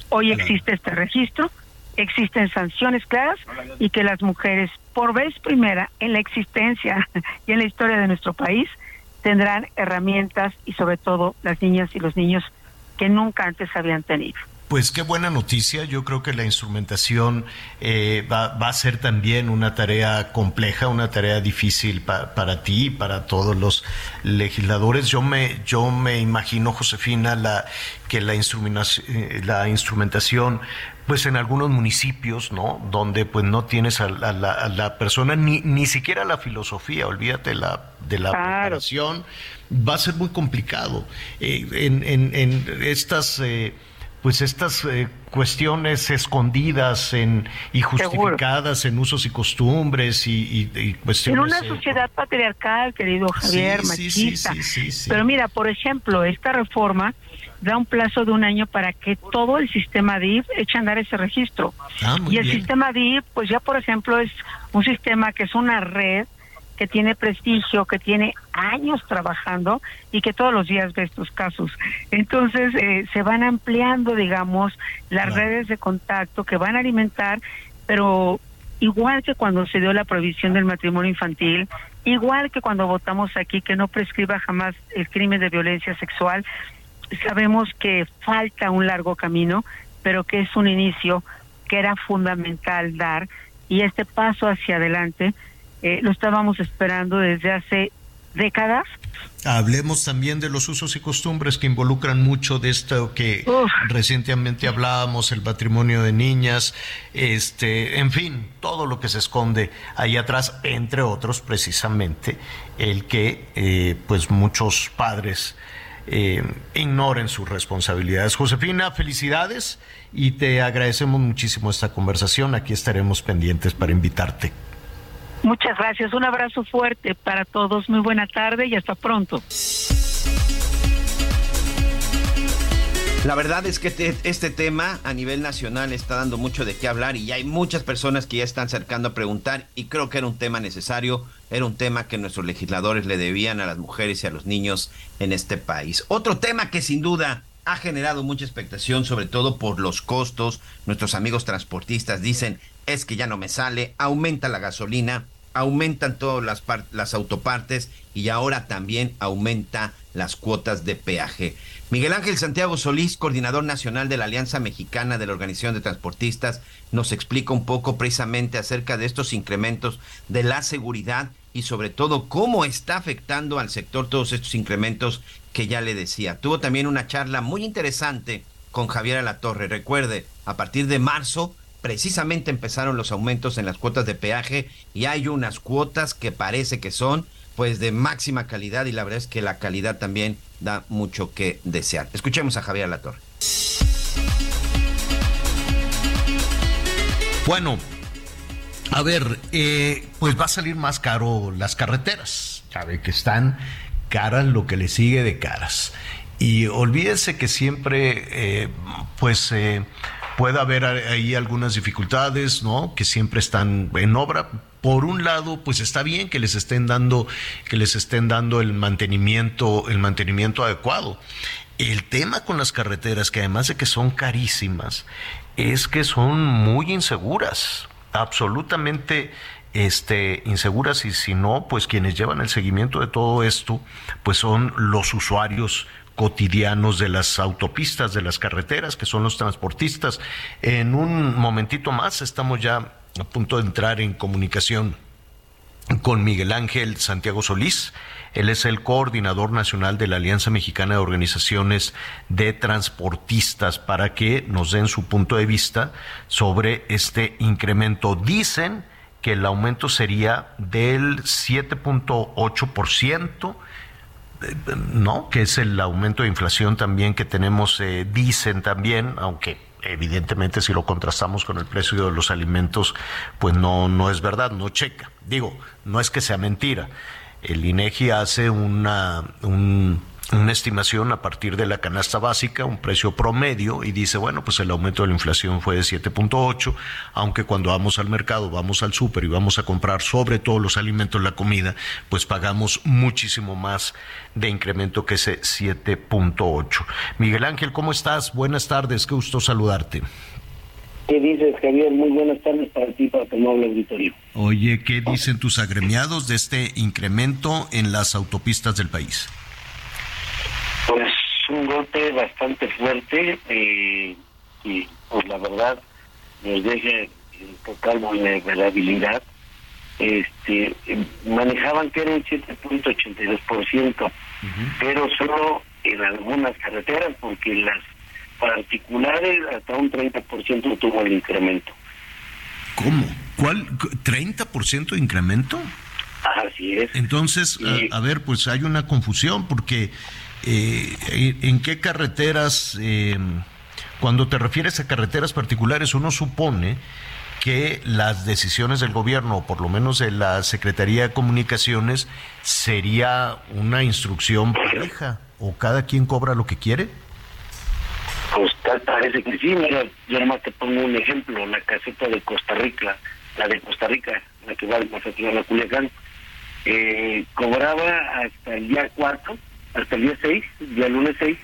hoy existe este registro, existen sanciones claras y que las mujeres, por vez primera en la existencia y en la historia de nuestro país, tendrán herramientas y sobre todo las niñas y los niños que nunca antes habían tenido. Pues qué buena noticia. Yo creo que la instrumentación eh, va, a ser también una tarea compleja, una tarea difícil para ti y para todos los legisladores. Yo me, yo me imagino, Josefina, la, que la instrumentación, eh, la instrumentación pues en algunos municipios, ¿no? Donde pues no tienes a, la, persona, ni, ni siquiera la filosofía, olvídate la, de la preparación, va a ser muy complicado. Eh, en, en, en, estas pues estas eh, cuestiones escondidas en, y justificadas en usos y costumbres y, cuestiones... En una eh, sociedad patriarcal, querido Javier, machista. Pero mira, por ejemplo, esta reforma da un plazo de un año para que todo el sistema DIF eche a andar ese registro. Ah, y el sistema DIF, pues ya por ejemplo, es un sistema que es una red que tiene prestigio, que tiene años trabajando y que todos los días ve estos casos. Entonces eh, se van ampliando, digamos, las redes de contacto que van a alimentar, pero igual que cuando se dio la prohibición del matrimonio infantil, igual que cuando votamos aquí que no prescriba jamás el crimen de violencia sexual, sabemos que falta un largo camino, pero que es un inicio que era fundamental dar y este paso hacia adelante eh, lo estábamos esperando desde hace décadas. Hablemos también de los usos y costumbres que involucran mucho de esto que recientemente hablábamos, el patrimonio de niñas, este, en fin, todo lo que se esconde ahí atrás, entre otros precisamente el que eh, pues muchos padres eh, ignoren sus responsabilidades. Josefina, felicidades y te agradecemos muchísimo esta conversación. Aquí estaremos pendientes para invitarte. Muchas gracias. Un abrazo fuerte para todos. Muy buena tarde y hasta pronto. La verdad es que este tema a nivel nacional está dando mucho de qué hablar y hay muchas personas que ya están acercando a preguntar y creo que era un tema necesario, era un tema que nuestros legisladores le debían a las mujeres y a los niños en este país. Otro tema que sin duda ha generado mucha expectación, sobre todo por los costos. Nuestros amigos transportistas dicen, es que ya no me sale, aumenta la gasolina, aumentan todas las, las autopartes y ahora también aumenta las cuotas de peaje. Miguel Ángel Santiago Solís, coordinador nacional de la Alianza Mexicana de la Organización de Transportistas, nos explica un poco precisamente acerca de estos incrementos de la seguridad y sobre todo cómo está afectando al sector todos estos incrementos que ya le decía. Tuvo también una charla muy interesante con Javier Alatorre. Recuerde, a partir de marzo precisamente empezaron los aumentos en las cuotas de peaje y hay unas cuotas que parece que son pues de máxima calidad y la verdad es que la calidad también da mucho que desear. Escuchemos a Javier Alatorre. Bueno, a ver, eh, pues va a salir más caro las carreteras. Sabe que están caras lo que le sigue de caras. Y olvídese que siempre, eh, pues, eh, puede haber ahí algunas dificultades, ¿no? Que siempre están en obra. Por un lado, pues está bien que les estén dando, que les estén dando el mantenimiento, el mantenimiento adecuado. El tema con las carreteras, que además de que son carísimas, es que son muy inseguras, absolutamente este, inseguras y si no, pues quienes llevan el seguimiento de todo esto, pues son los usuarios cotidianos de las autopistas, de las carreteras, que son los transportistas. En un momentito más estamos ya a punto de entrar en comunicación con Miguel Ángel Santiago Solís. Él es el coordinador nacional de la Alianza Mexicana de Organizaciones de Transportistas para que nos den su punto de vista sobre este incremento. Dicen que el aumento sería del 7.8% ¿no? Que es el aumento de inflación también que tenemos, eh, dicen también, aunque evidentemente si lo contrastamos con el precio de los alimentos, pues no, no es verdad, no checa. Digo, no es que sea mentira. El INEGI hace una, un, una estimación a partir de la canasta básica, un precio promedio, y dice, bueno, pues el aumento de la inflación fue de 7.8, aunque cuando vamos al mercado, vamos al súper y vamos a comprar sobre todo los alimentos, la comida, pues pagamos muchísimo más de incremento que ese 7.8. Miguel Ángel, ¿cómo estás? Buenas tardes, qué gusto saludarte. ¿Qué dices, Javier? Muy buenas tardes para ti, para tu noble auditorio. Oye, ¿qué dicen tus agremiados de este incremento en las autopistas del país? Pues un golpe bastante fuerte eh, y pues la verdad nos deja en total vulnerabilidad. Este, manejaban que era un 7.82%, pero solo en algunas carreteras, porque las particulares hasta un 30% tuvo el incremento. ¿Cómo? ¿Cuál? ¿30% de incremento? Así es. Entonces, a, ver, pues hay una confusión porque eh, ¿en qué carreteras, eh, cuando te refieres a carreteras particulares, uno supone que las decisiones del gobierno, o por lo menos de la Secretaría de Comunicaciones, sería una instrucción pareja o cada quien cobra lo que quiere? Pues tal parece que sí, mira, yo nomás te pongo un ejemplo, la caseta de Costa Rica, la de Costa Rica, la que va a la Culiacán, eh, cobraba hasta el día 4 hasta el día 6, día lunes 6,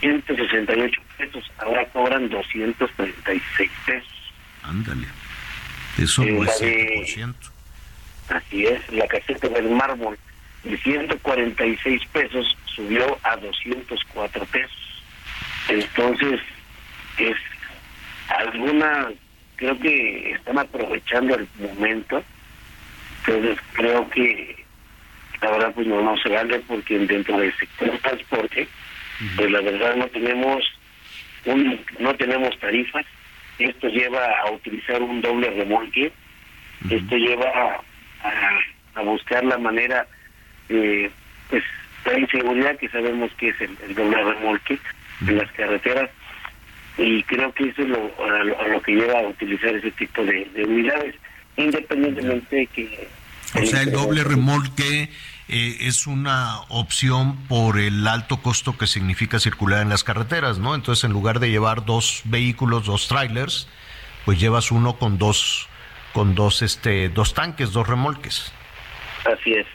168 pesos. Ahora cobran 236 pesos. Ándale. Eso no es 100%. Así es, la caseta del mármol de 146 pesos subió a 204 pesos. Entonces, es algunas creo que están aprovechando el momento, entonces creo que la verdad pues no, no se vale porque dentro del sector de transporte, pues la verdad no tenemos un, no tenemos tarifas, esto lleva a utilizar un doble remolque, esto lleva a, a, buscar la manera, eh, pues la inseguridad que sabemos que es el, doble remolque en las carreteras. Y creo que eso es lo, a, lo, que lleva a utilizar ese tipo de, unidades, independientemente de que... O sea, el doble remolque eh, es una opción por el alto costo que significa circular en las carreteras, ¿no? Entonces, en lugar de llevar dos vehículos, dos trailers, pues llevas uno con dos, con dos, este, dos tanques, dos remolques. Así es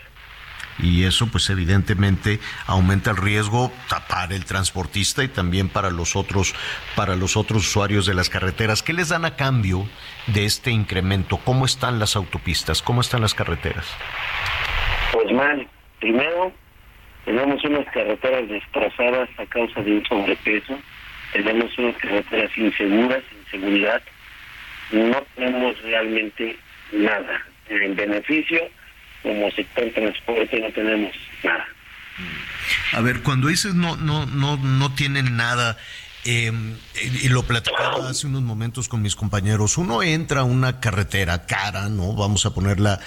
y eso pues evidentemente aumenta el riesgo para el transportista y también para los otros para los otros usuarios de las carreteras. ¿Qué les dan a cambio de este incremento? ¿Cómo están las autopistas? ¿Cómo están las carreteras? Pues mal, primero tenemos unas carreteras destrozadas a causa de un sobrepeso, tenemos unas carreteras inseguras, inseguridad, no tenemos realmente nada. En beneficio, como sector transporte, no tenemos nada. A ver, cuando dices no, no, no, no tienen nada, eh, y lo platicaba hace unos momentos con mis compañeros, uno entra a una carretera cara, ¿no? Vamos a poner la,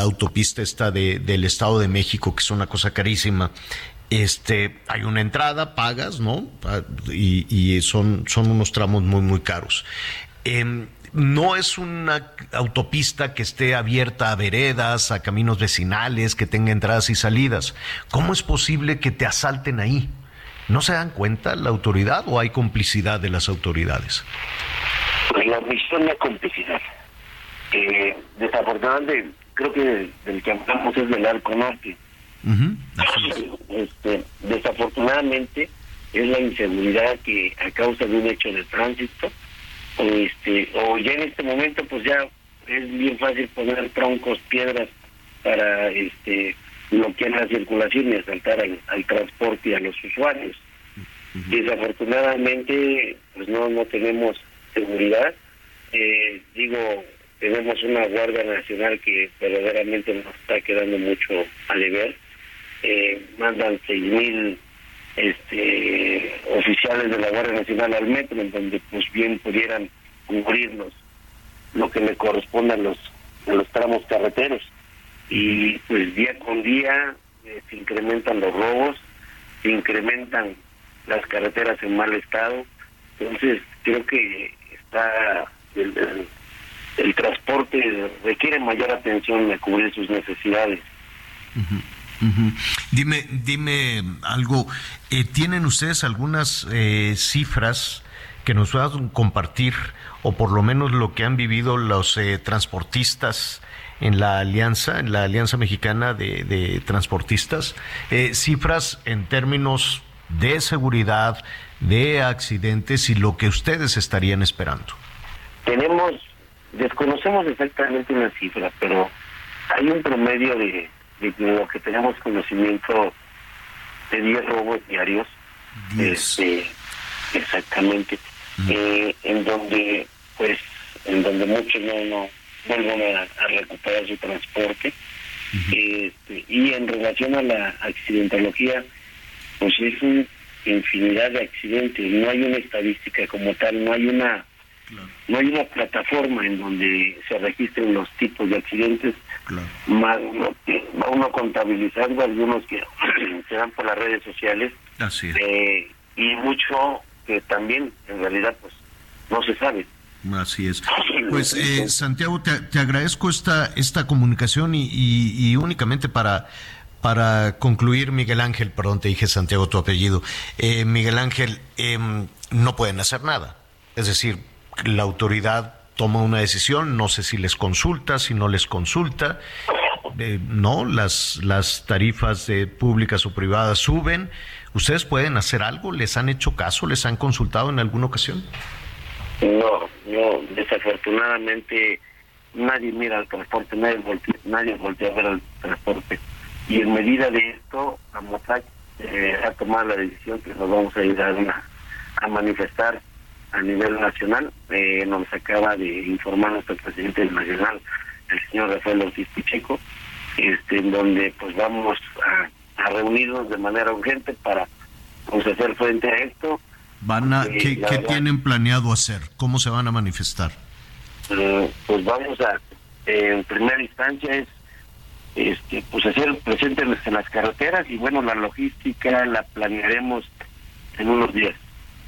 autopista esta de, del Estado de México, que es una cosa carísima. Este, hay una entrada, pagas, ¿no? Y, son, son unos tramos muy, muy caros. Eh, no es una autopista que esté abierta a veredas, a caminos vecinales, que tenga entradas y salidas. ¿Cómo es posible que te asalten ahí? ¿No se dan cuenta la autoridad o hay complicidad de las autoridades? Pues la omisión de complicidad. Eh, desafortunadamente, creo que del que hablamos es del arco norte. este, desafortunadamente, es la inseguridad que a causa de un hecho de tránsito, este, o ya en este momento, pues ya es bien fácil poner troncos, piedras para este bloquear la circulación y asaltar al, transporte y a los usuarios. Desafortunadamente, pues no, no tenemos seguridad. Eh, digo, tenemos una Guardia Nacional que verdaderamente nos está quedando mucho a deber. Eh, mandan seis mil este, oficiales de la Guardia Nacional al metro, en donde pues bien pudieran cubrirnos lo que le corresponde a los, a los tramos carreteros y pues día con día eh, se incrementan los robos, se incrementan las carreteras en mal estado, entonces creo que está el, transporte requiere mayor atención a cubrir sus necesidades. Dime, dime algo, eh, ¿tienen ustedes algunas eh, cifras que nos puedan compartir o por lo menos lo que han vivido los transportistas en la alianza, en la Alianza Mexicana de, Transportistas, eh, cifras en términos de seguridad, de accidentes y lo que ustedes estarían esperando. Tenemos, desconocemos exactamente una cifra, pero hay un promedio de, lo que tenemos conocimiento de 10 robos diarios. 10. Este, exactamente. Eh, en donde, pues, en donde muchos no, no, vuelvan a, recuperar su transporte. este, y en relación a la accidentología, pues es una infinidad de accidentes, no hay una estadística como tal, no hay una no hay una plataforma en donde se registren los tipos de accidentes, más va uno contabilizando algunos que se dan por las redes sociales eh, y mucho que también en realidad pues no se sabe. Así es. Pues eh, Santiago, te, agradezco esta, esta comunicación y, únicamente para, para concluir, Miguel Ángel, perdón, te dije Santiago tu apellido, eh, Miguel Ángel, em, no pueden hacer nada. Es decir, la autoridad toma una decisión, no sé si les consulta, si no les consulta, eh, no, las, las tarifas públicas o privadas suben. ¿Ustedes pueden hacer algo? ¿Les han hecho caso? ¿Les han consultado en alguna ocasión? No, no, desafortunadamente nadie mira al transporte, nadie voltea, nadie voltea a ver al transporte. Y en medida de esto, a eh, ha tomado la decisión que nos vamos a ir a, manifestar a nivel nacional. Eh, nos acaba de informar nuestro presidente nacional, el señor Rafael Ortiz Picheco, este, en donde pues vamos a, a reunirnos de manera urgente para pues, hacer frente a esto. Van a, ¿Qué, ¿qué tienen planeado hacer? ¿Cómo se van a manifestar? Eh, pues vamos a, en primera instancia es este, pues hacer presente en las carreteras y bueno, la logística la planearemos en unos días.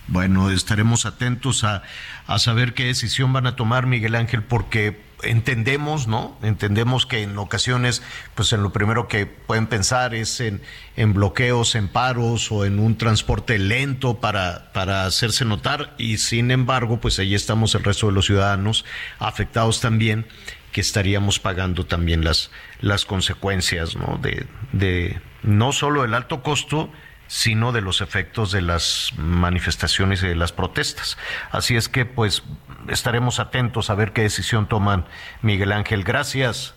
Bueno, estaremos atentos a, a saber qué decisión van a tomar, Miguel Ángel, porque entendemos, ¿no? Entendemos que en ocasiones, pues en lo primero que pueden pensar es en, en bloqueos, en paros o en un transporte lento para, para hacerse notar y sin embargo, pues ahí estamos el resto de los ciudadanos afectados también que estaríamos pagando también las, las consecuencias, ¿no? De, de no solo el alto costo, sino de los efectos de las manifestaciones y de las protestas. Así es que pues estaremos atentos a ver qué decisión toman Miguel Ángel. Gracias.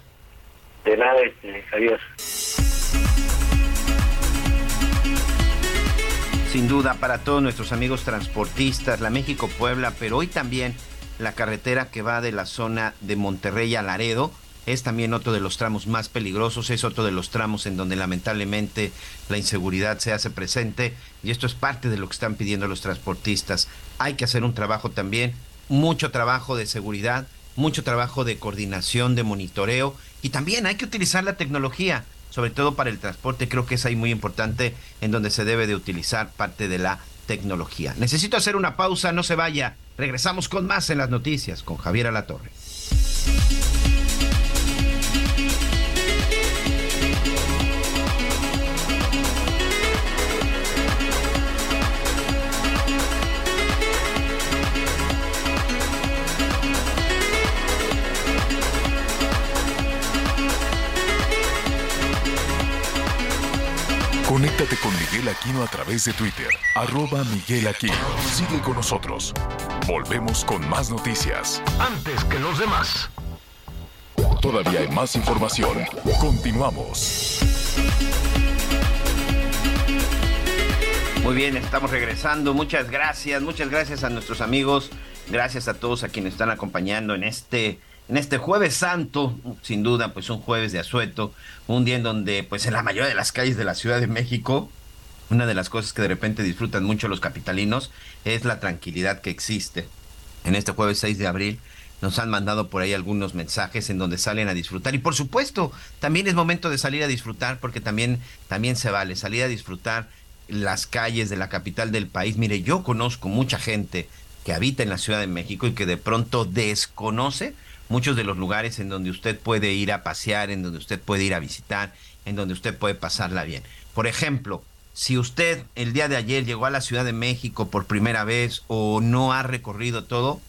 De nada, este, adiós. Sin duda, para todos nuestros amigos transportistas, la México-Puebla, pero hoy también la carretera que va de la zona de Monterrey a Laredo, es también otro de los tramos más peligrosos, es otro de los tramos en donde lamentablemente la inseguridad se hace presente y esto es parte de lo que están pidiendo los transportistas. Hay que hacer un trabajo también, mucho trabajo de seguridad, mucho trabajo de coordinación, de monitoreo y también hay que utilizar la tecnología, sobre todo para el transporte, creo que es ahí muy importante en donde se debe de utilizar parte de la tecnología. Necesito hacer una pausa, no se vaya. Regresamos con más en las noticias con Javier Alatorre. Conéctate con Miguel Aquino a través de Twitter, arroba Miguel Aquino. Sigue con nosotros. Volvemos con más noticias. Antes que los demás. Todavía hay más información. Continuamos. Muy bien, estamos regresando. Muchas gracias, muchas gracias a nuestros amigos. Gracias a todos a quienes están acompañando en este en este jueves santo, sin duda, pues un jueves de asueto, un día en donde, pues en la mayoría de las calles de la Ciudad de México, una de las cosas que de repente disfrutan mucho los capitalinos es la tranquilidad que existe. En este jueves 6 de abril nos han mandado por ahí algunos mensajes en donde salen a disfrutar y por supuesto, también es momento de salir a disfrutar porque también también se vale salir a disfrutar las calles de la capital del país. Mire, yo conozco mucha gente que habita en la Ciudad de México y que de pronto desconoce muchos de los lugares en donde usted puede ir a pasear, en donde usted puede ir a visitar, en donde usted puede pasarla bien. Por ejemplo, si usted el día de ayer llegó a la Ciudad de México por primera vez o no ha recorrido todo,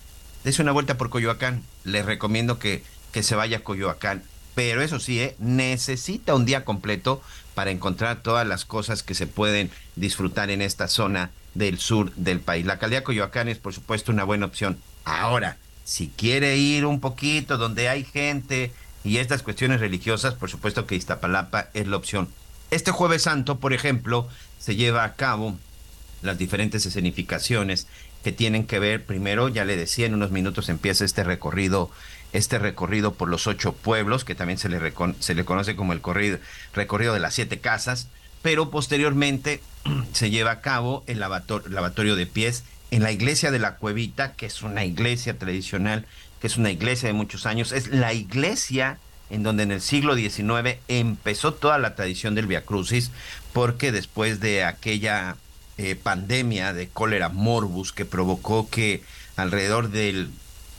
dése una vuelta por Coyoacán. Le recomiendo que, que se vaya a Coyoacán. Pero eso sí, ¿eh? necesita un día completo para encontrar todas las cosas que se pueden disfrutar en esta zona del sur del país. La calidad Coyoacán es, por supuesto, una buena opción. Ahora, si quiere ir un poquito donde hay gente y estas cuestiones religiosas, por supuesto que Iztapalapa es la opción. Este jueves santo, por ejemplo, se lleva a cabo las diferentes escenificaciones que tienen que ver, primero, ya le decía, en unos minutos empieza este recorrido, este recorrido por los ocho pueblos, que también se le, se le conoce como el corrido, recorrido de las siete casas, pero posteriormente se lleva a cabo el lavatorio de pies en la iglesia de la Cuevita, que es una iglesia tradicional, que es una iglesia de muchos años, es la iglesia en donde en el siglo XIX empezó toda la tradición del Via Crucis, porque después de aquella eh, pandemia de cólera morbus que provocó que alrededor del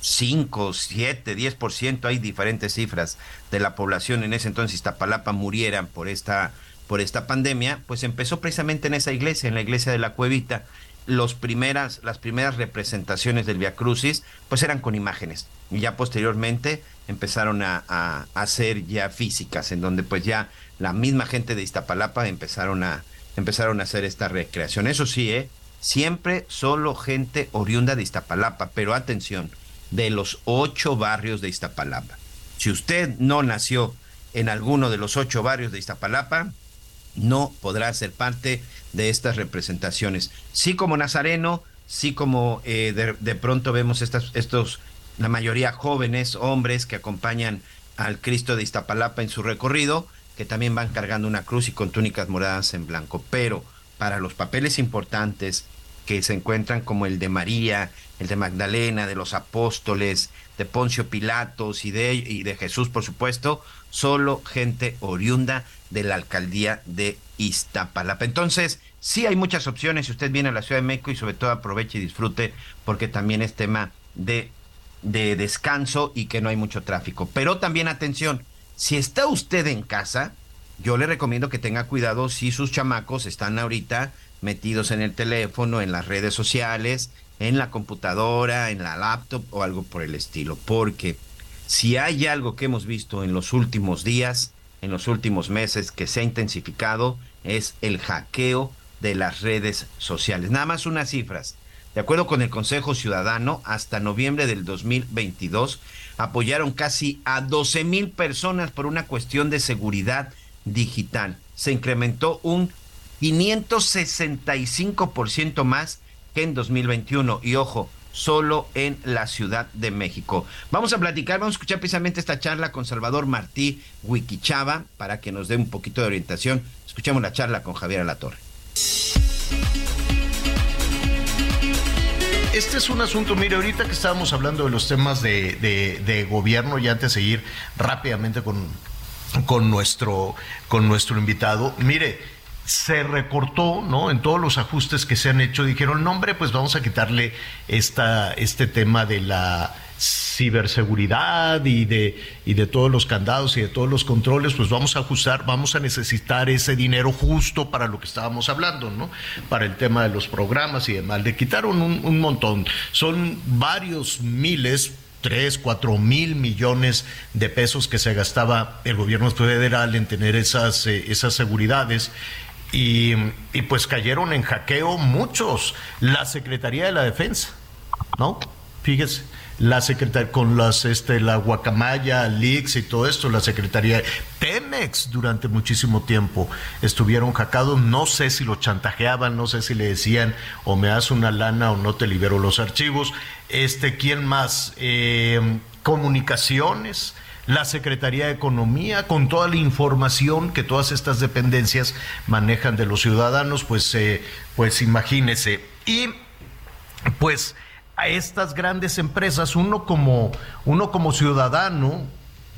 5, 7, 10%, hay diferentes cifras de la población en ese entonces Iztapalapa murieran por esta por esta pandemia, pues empezó precisamente en esa iglesia, en la iglesia de la Cuevita los primeras, las primeras representaciones del Via Crucis, pues eran con imágenes. Y ya posteriormente empezaron a, hacer ya físicas, en donde pues ya la misma gente de Iztapalapa empezaron a, empezaron a hacer esta recreación. Eso sí, ¿eh? siempre solo gente oriunda de Iztapalapa, pero atención, de los ocho barrios de Iztapalapa. Si usted no nació en alguno de los ocho barrios de Iztapalapa, no podrá ser parte de estas representaciones. Sí como nazareno, sí como eh, de, pronto vemos estas, estos, la mayoría jóvenes, hombres que acompañan al Cristo de Iztapalapa en su recorrido, que también van cargando una cruz y con túnicas moradas en blanco. Pero para los papeles importantes que se encuentran como el de María, el de Magdalena, de los apóstoles, de Poncio Pilatos y de, y de Jesús, por supuesto, solo gente oriunda de la alcaldía de Iztapalapa. Entonces, sí hay muchas opciones si usted viene a la Ciudad de México y sobre todo aproveche y disfrute porque también es tema de, de descanso y que no hay mucho tráfico. Pero también atención, si está usted en casa, yo le recomiendo que tenga cuidado si sus chamacos están ahorita metidos en el teléfono, en las redes sociales, en la computadora, en la laptop o algo por el estilo. Porque si hay algo que hemos visto en los últimos días, en los últimos meses que se ha intensificado, es el hackeo de las redes sociales. Nada más unas cifras. De acuerdo con el Consejo Ciudadano, hasta noviembre del 2022 apoyaron casi a 12 mil personas por una cuestión de seguridad digital. Se incrementó un 565% más que en 2021. Y ojo, solo en la Ciudad de México. Vamos a platicar, vamos a escuchar precisamente esta charla con Salvador Martí Wikichava para que nos dé un poquito de orientación. Escuchemos la charla con Javier Alatorre. Este es un asunto, mire, ahorita que estábamos hablando de los temas de, de gobierno y antes de seguir rápidamente con, con, nuestro, con nuestro invitado, mire, se recortó, ¿no? En todos los ajustes que se han hecho, dijeron, no, hombre, pues vamos a quitarle esta, este tema de la ciberseguridad y de, y de todos los candados y de todos los controles, pues vamos a ajustar, vamos a necesitar ese dinero justo para lo que estábamos hablando, ¿no? Para el tema de los programas y demás. Le quitaron un, un montón. Son varios miles, tres, cuatro mil millones de pesos que se gastaba el gobierno federal en tener esas, eh, esas seguridades y, pues cayeron en hackeo muchos. La Secretaría de la Defensa, ¿no? Fíjese la secretaría con las este la guacamaya, Lix y todo esto, la secretaría Pemex durante muchísimo tiempo estuvieron hackeados, no sé si lo chantajeaban, no sé si le decían o me das una lana o no te libero los archivos. Este, ¿quién más? Eh, comunicaciones, la Secretaría de Economía, con toda la información que todas estas dependencias manejan de los ciudadanos, pues, eh, pues imagínese. Y pues a estas grandes empresas, uno como, uno como ciudadano,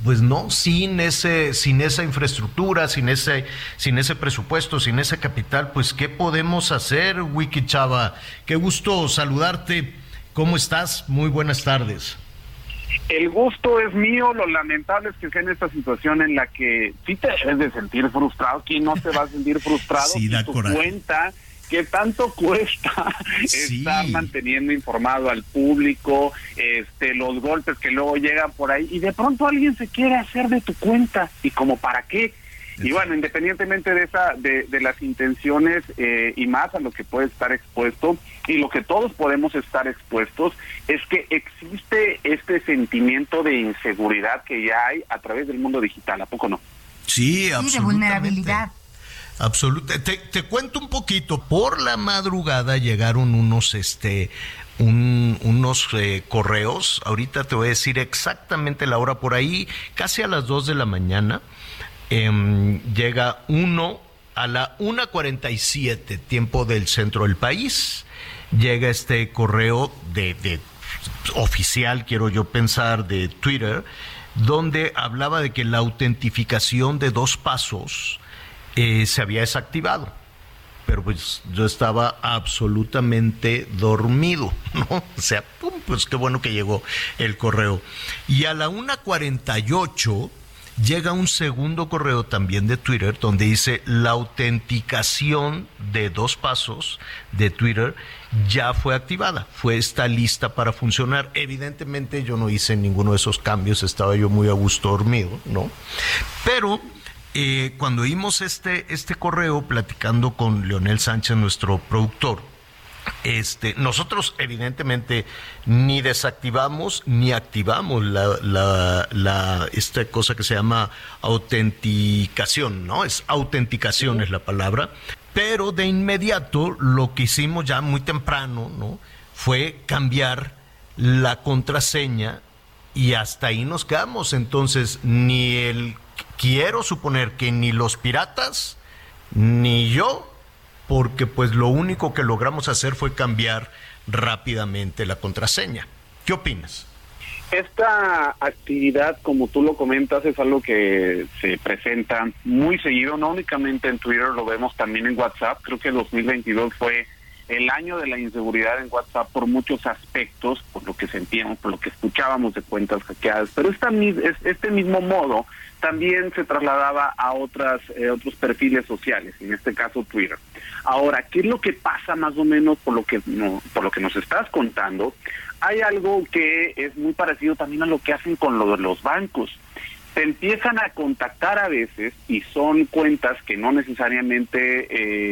pues no, sin ese, sin esa infraestructura, sin ese, sin ese presupuesto, sin ese capital, pues ¿qué podemos hacer, Wiki Chava? Qué gusto saludarte. ¿Cómo estás? Muy buenas tardes. El gusto es mío, lo lamentable es que sea en esta situación en la que sí te debes de sentir frustrado, ¿quién no te va a sentir frustrado? Sí, da tu cuenta que tanto cuesta estar manteniendo informado al público, este, los golpes que luego llegan por ahí y de pronto alguien se quiere hacer de tu cuenta y como para qué. Y bueno, independientemente de esa, de, las intenciones eh, y más a lo que puede estar expuesto y lo que todos podemos estar expuestos es que existe este sentimiento de inseguridad que ya hay a través del mundo digital, ¿a poco no? Sí, absolutamente. de vulnerabilidad. Absolutamente. Te, cuento un poquito. Por la madrugada llegaron unos, este, unos eh, correos. Ahorita te voy a decir exactamente la hora por ahí, casi a las 2 de la mañana Em, llega uno a la 1.47, tiempo del centro del país. Llega este correo de, oficial, quiero yo pensar, de Twitter, donde hablaba de que la autentificación de dos pasos eh, se había desactivado. Pero pues yo estaba absolutamente dormido, ¿no? O sea, pues qué bueno que llegó el correo. Y a la 1.48 llega un segundo correo también de Twitter donde dice la autenticación de dos pasos de Twitter ya fue activada, fue está lista para funcionar. Evidentemente yo no hice ninguno de esos cambios, estaba yo muy a gusto dormido, ¿no? Pero eh, cuando vimos este, este correo platicando con Leonel Sánchez, nuestro productor, este, nosotros evidentemente ni desactivamos ni activamos la, la, esta cosa que se llama autenticación, ¿no? Es autenticación es la palabra. Pero de inmediato lo que hicimos ya muy temprano, ¿no? Fue cambiar la contraseña y hasta ahí nos quedamos. Entonces, ni el quiero suponer que ni los piratas ni yo, porque pues lo único que logramos hacer fue cambiar rápidamente la contraseña. ¿Qué opinas? Esta actividad, como tú lo comentas, es algo que se presenta muy seguido, no únicamente en Twitter, lo vemos también en WhatsApp. Creo que 2022 fue el año de la inseguridad en WhatsApp por muchos aspectos, por lo que sentíamos, por lo que escuchábamos de cuentas hackeadas, pero esta, este mismo modo también se trasladaba a otras eh, otros perfiles sociales, en este caso Twitter. Ahora, ¿qué es lo que pasa más o menos por lo que no, por lo que nos estás contando? Hay algo que es muy parecido también a lo que hacen con lo de los bancos te empiezan a contactar a veces y son cuentas que no necesariamente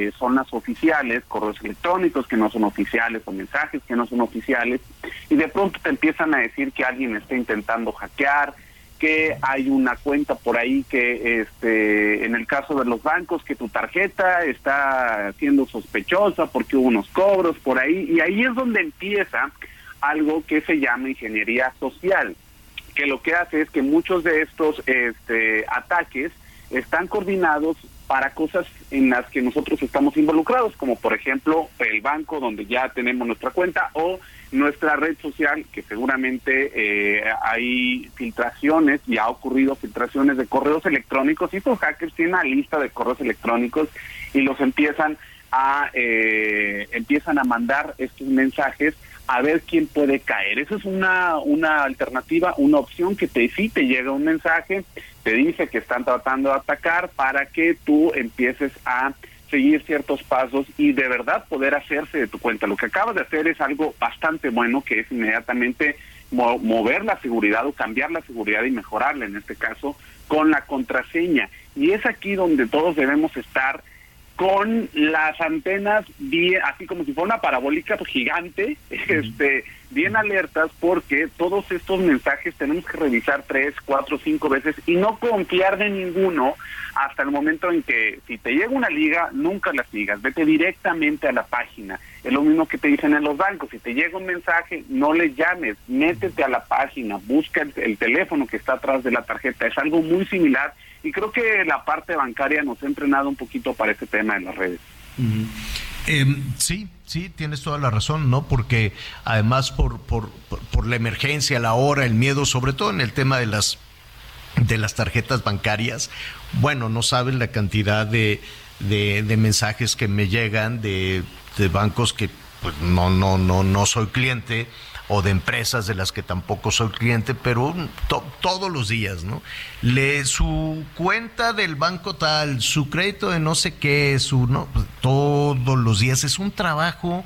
eh, son las oficiales, correos electrónicos que no son oficiales o mensajes que no son oficiales y de pronto te empiezan a decir que alguien está intentando hackear, que hay una cuenta por ahí que este en el caso de los bancos que tu tarjeta está siendo sospechosa porque hubo unos cobros por ahí y ahí es donde empieza algo que se llama ingeniería social que lo que hace es que muchos de estos este, ataques están coordinados para cosas en las que nosotros estamos involucrados, como por ejemplo el banco donde ya tenemos nuestra cuenta o nuestra red social, que seguramente eh, hay filtraciones y ha ocurrido filtraciones de correos electrónicos. Y estos hackers tienen una lista de correos electrónicos y los empiezan a eh, empiezan a mandar estos mensajes a ver quién puede caer. Esa es una, una alternativa, una opción que te, si te llega un mensaje, te dice que están tratando de atacar para que tú empieces a seguir ciertos pasos y de verdad poder hacerse de tu cuenta. Lo que acabas de hacer es algo bastante bueno, que es inmediatamente mover la seguridad o cambiar la seguridad y mejorarla, en este caso, con la contraseña. Y es aquí donde todos debemos estar con las antenas bien, así como si fuera una parabólica gigante, este, bien alertas porque todos estos mensajes tenemos que revisar tres, cuatro, cinco veces y no confiar de ninguno hasta el momento en que si te llega una liga, nunca la sigas, vete directamente a la página. Es lo mismo que te dicen en los bancos, si te llega un mensaje, no le llames, métete a la página, busca el teléfono que está atrás de la tarjeta, es algo muy similar y creo que la parte bancaria nos ha entrenado un poquito para este tema de las redes. Em, sí, sí, tienes toda la razón, ¿no? Porque además por, por, por la emergencia, la hora, el miedo, sobre todo en el tema de las de las tarjetas bancarias, bueno, no saben la cantidad de, de, de mensajes que me llegan de, de bancos que pues no, no, no, no soy cliente o de empresas de las que tampoco soy cliente, pero todos los días, ¿no? Le, su cuenta del banco tal, su crédito de no sé qué, su, ¿no? Pues, todos los días es un trabajo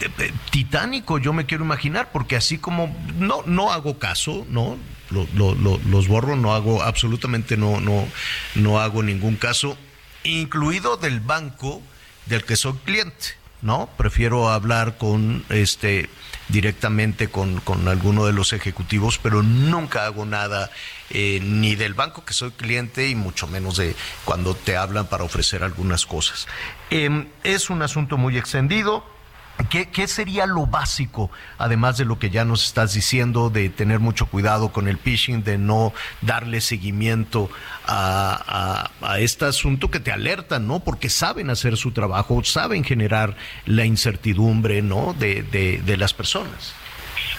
eh, eh, titánico, yo me quiero imaginar, porque así como no, no hago caso, ¿no? los borro, no hago, absolutamente no, no, no hago ningún caso, incluido del banco del que soy cliente. ¿No? Prefiero hablar con este directamente con, con alguno de los ejecutivos, pero nunca hago nada eh, ni del banco que soy cliente y mucho menos de cuando te hablan para ofrecer algunas cosas. Em, es un asunto muy extendido ¿Qué, sería lo básico, además de lo que ya nos estás diciendo, de tener mucho cuidado con el phishing, de no darle seguimiento a, este asunto que te alertan, ¿no? Porque saben hacer su trabajo, saben generar la incertidumbre, ¿no? De, de, las personas.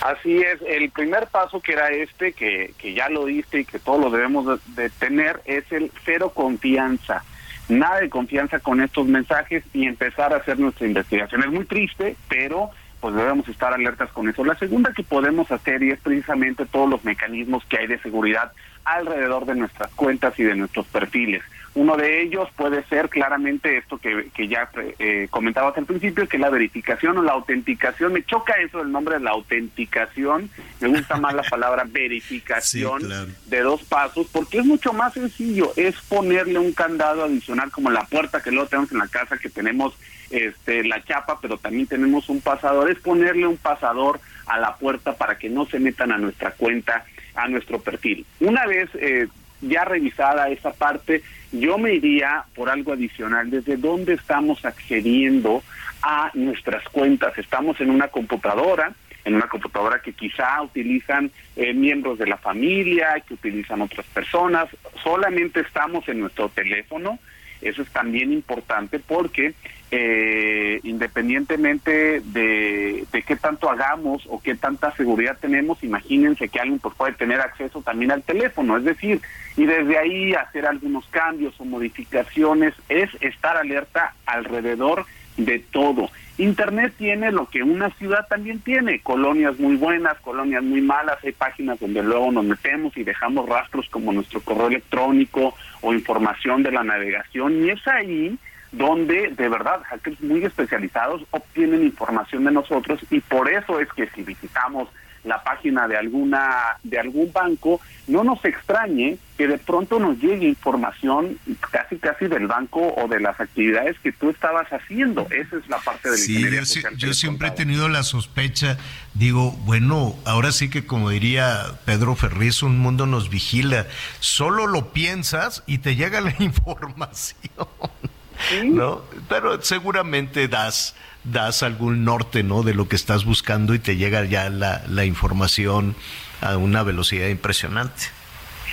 Así es, el primer paso que era este, que, que ya lo diste y que todos lo debemos de tener, es el cero confianza nada de confianza con estos mensajes y empezar a hacer nuestra investigación. Es muy triste, pero pues debemos estar alertas con eso. La segunda que podemos hacer y es precisamente todos los mecanismos que hay de seguridad alrededor de nuestras cuentas y de nuestros perfiles. Uno de ellos puede ser claramente esto que, que ya eh, comentabas al principio, que es la verificación o la autenticación. Me choca eso el nombre de la autenticación. Me gusta más la palabra verificación de dos pasos, porque es mucho más sencillo. Es ponerle un candado adicional como la puerta que luego tenemos en la casa, que tenemos este, la chapa, pero también tenemos un pasador. Es ponerle un pasador a la puerta para que no se metan a nuestra cuenta a nuestro perfil. Una vez eh, ya revisada esa parte, yo me iría por algo adicional, desde dónde estamos accediendo a nuestras cuentas. Estamos en una computadora, en una computadora que quizá utilizan eh, miembros de la familia, que utilizan otras personas, solamente estamos en nuestro teléfono, eso es también importante porque eh, independientemente de, de, qué tanto hagamos o qué tanta seguridad tenemos, imagínense que alguien pues, puede tener acceso también al teléfono, es decir, y desde ahí hacer algunos cambios o modificaciones es estar alerta alrededor de todo. Internet tiene lo que una ciudad también tiene, colonias muy buenas, colonias muy malas, hay páginas donde luego nos metemos y dejamos rastros como nuestro correo electrónico o información de la navegación y es ahí donde de verdad hackers muy especializados obtienen información de nosotros y por eso es que si visitamos la página de alguna de algún banco, no nos extrañe que de pronto nos llegue información casi casi del banco o de las actividades que tú estabas haciendo. Esa es la parte del sí, yo, yo siempre he tenido la sospecha, digo, bueno, ahora sí que como diría Pedro Ferriz, un mundo nos vigila. Solo lo piensas y te llega la información. ¿No? Pero seguramente das das algún norte, ¿no? De lo que estás buscando y te llega ya la, la información a una velocidad impresionante.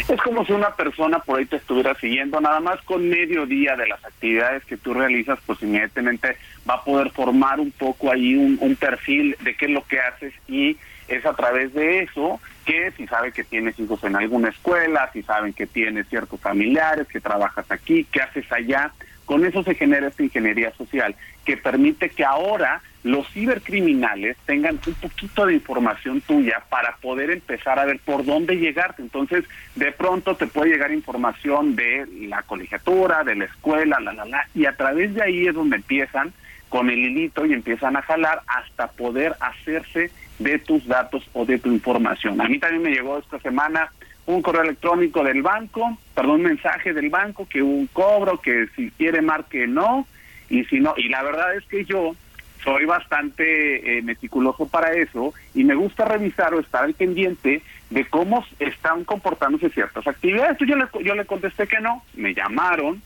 Es como si una persona por ahí te estuviera siguiendo, nada más con medio día de las actividades que tú realizas, pues inmediatamente va a poder formar un poco ahí un, un perfil de qué es lo que haces y es a través de eso que si sabe que tienes hijos en alguna escuela, si saben que tienes ciertos familiares, que trabajas aquí, qué haces allá, con eso se genera esta ingeniería social que permite que ahora los cibercriminales tengan un poquito de información tuya para poder empezar a ver por dónde llegarte. Entonces, de pronto te puede llegar información de la colegiatura, de la escuela, la, la, la, y a través de ahí es donde empiezan con el hilito y empiezan a jalar hasta poder hacerse de tus datos o de tu información. A mí también me llegó esta semana un correo electrónico del banco, perdón, un mensaje del banco que un cobro, que si quiere marque no, y si no, y la verdad es que yo soy bastante eh, meticuloso para eso y me gusta revisar o estar al pendiente de cómo están comportándose ciertas actividades. Yo le, yo le contesté que no, me llamaron,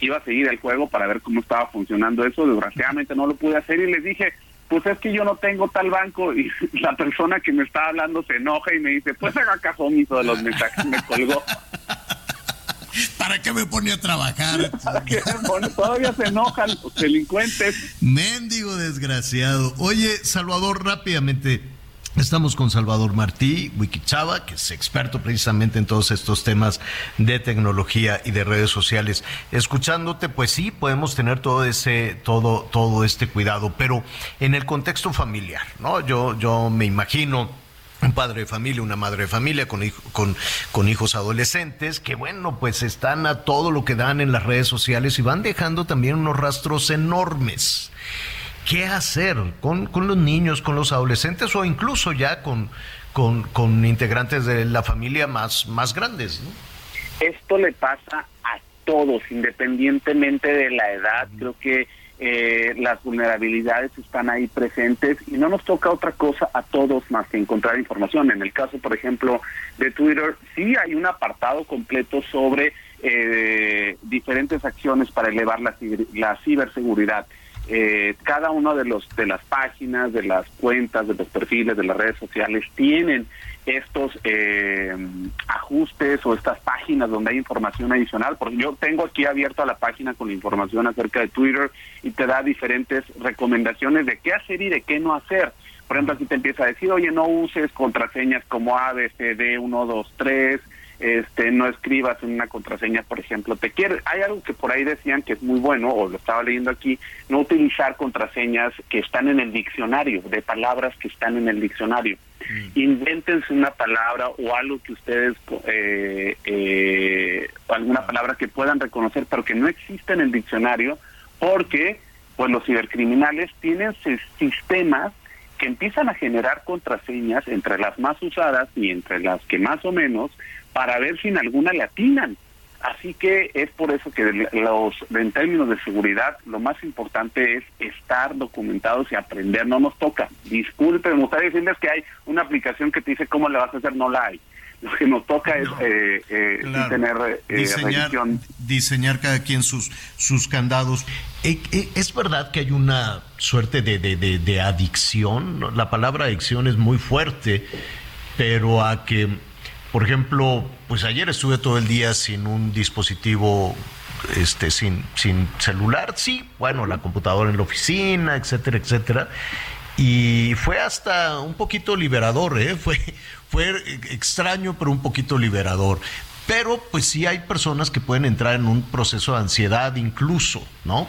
iba a seguir el juego para ver cómo estaba funcionando eso, desgraciadamente no lo pude hacer y les dije, pues es que yo no tengo tal banco y la persona que me está hablando se enoja y me dice, pues haga omiso de los mensajes, me colgó. ¿Para qué me pone a trabajar? Todavía se enojan los delincuentes. Mendigo desgraciado. Oye, Salvador, rápidamente. Estamos con Salvador Martí, Wikichava, que es experto precisamente en todos estos temas de tecnología y de redes sociales. Escuchándote, pues sí, podemos tener todo ese, todo, todo este cuidado, pero en el contexto familiar, ¿no? Yo, yo me imagino un padre de familia, una madre de familia con, con, con, hijos adolescentes que, bueno, pues están a todo lo que dan en las redes sociales y van dejando también unos rastros enormes qué hacer con, con los niños, con los adolescentes o incluso ya con, con, integrantes de la familia más, más grandes. Esto le pasa a todos, independientemente de la edad. Creo que eh, las vulnerabilidades están ahí presentes y no nos toca otra cosa a todos más que encontrar información. En el caso, por ejemplo, de Twitter, sí hay un apartado completo sobre eh, diferentes acciones para elevar la, la ciberseguridad eh, cada una de los de las páginas, de las cuentas, de los perfiles, de las redes sociales tienen estos eh, ajustes o estas páginas donde hay información adicional. Porque yo tengo aquí abierta la página con información acerca de Twitter y te da diferentes recomendaciones de qué hacer y de qué no hacer. Por ejemplo, aquí te empieza a decir, oye, no uses contraseñas como ABCD 123 este no escribas en una contraseña, por ejemplo, te quiere, hay algo que por ahí decían que es muy bueno, o lo estaba leyendo aquí, no utilizar contraseñas que están en el diccionario, de palabras que están en el diccionario. Mm. Invéntense una palabra o algo que ustedes, eh, eh, alguna palabra que puedan reconocer, pero que no existe en el diccionario, porque pues los cibercriminales tienen sistemas que empiezan a generar contraseñas entre las más usadas y entre las que más o menos para ver si en alguna le atinan. Así que es por eso que los en términos de seguridad lo más importante es estar documentados y aprender. No nos toca. Disculpen, me gustaría decirles que hay una aplicación que te dice cómo le vas a hacer, no la hay. Lo que nos toca es eh, eh, tener eh, diseñar, diseñar cada quien sus, sus candados. ¿Es verdad que hay una suerte de, de, de, adicción? La palabra adicción es muy fuerte, pero a que, por ejemplo, pues ayer estuve todo el día sin un dispositivo este, sin, sin celular, sí, bueno, la computadora en la oficina, etcétera, etcétera. Y fue hasta un poquito liberador, ¿eh? fue, fue extraño, pero un poquito liberador. Pero pues sí hay personas que pueden entrar en un proceso de ansiedad incluso, ¿no?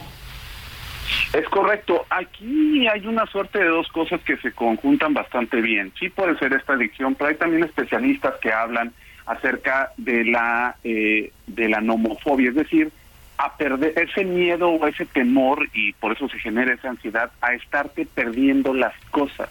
Es correcto. Aquí hay una suerte de dos cosas que se conjuntan bastante bien. Sí puede ser esta adicción, pero hay también especialistas que hablan acerca de la eh, de la nomofobia, es decir, a perder ese miedo o ese temor y por eso se genera esa ansiedad a estarte perdiendo las cosas.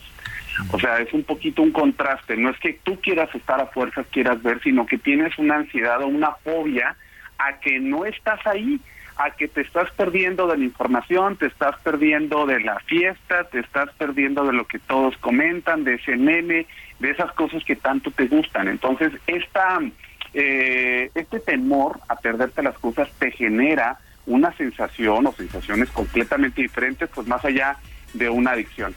O sea, es un poquito un contraste. No es que tú quieras estar a fuerzas, quieras ver, sino que tienes una ansiedad o una fobia a que no estás ahí, a que te estás perdiendo de la información, te estás perdiendo de la fiesta, te estás perdiendo de lo que todos comentan, de ese meme, de esas cosas que tanto te gustan. Entonces, esta eh, este temor a perderte las cosas te genera una sensación o sensaciones completamente diferentes, pues más allá de una adicción.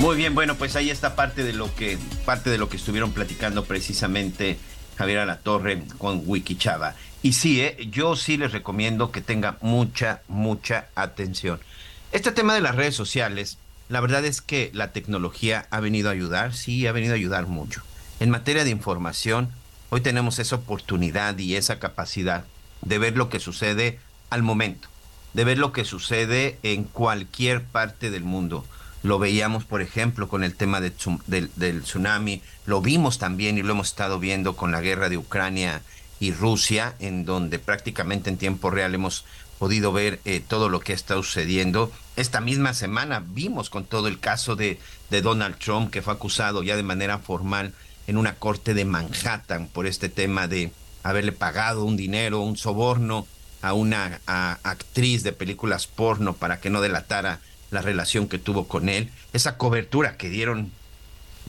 Muy bien, bueno, pues ahí está parte de lo que parte de lo que estuvieron platicando precisamente Javier Alatorre con Wikichava. Y sí, eh, yo sí les recomiendo que tengan mucha, mucha atención. Este tema de las redes sociales la verdad es que la tecnología ha venido a ayudar, sí, ha venido a ayudar mucho. En materia de información, hoy tenemos esa oportunidad y esa capacidad de ver lo que sucede al momento, de ver lo que sucede en cualquier parte del mundo. Lo veíamos, por ejemplo, con el tema del, del, tsunami, lo vimos también y lo hemos estado viendo con la guerra de Ucrania y Rusia, en donde prácticamente en tiempo real hemos podido ver eh, todo lo que está sucediendo. Esta misma semana vimos con todo el caso de, de Donald Trump, que fue acusado ya de manera formal en una corte de Manhattan por este tema de haberle pagado un dinero, un soborno a una actriz de películas porno para que no delatara la relación que tuvo con él. Esa cobertura que dieron,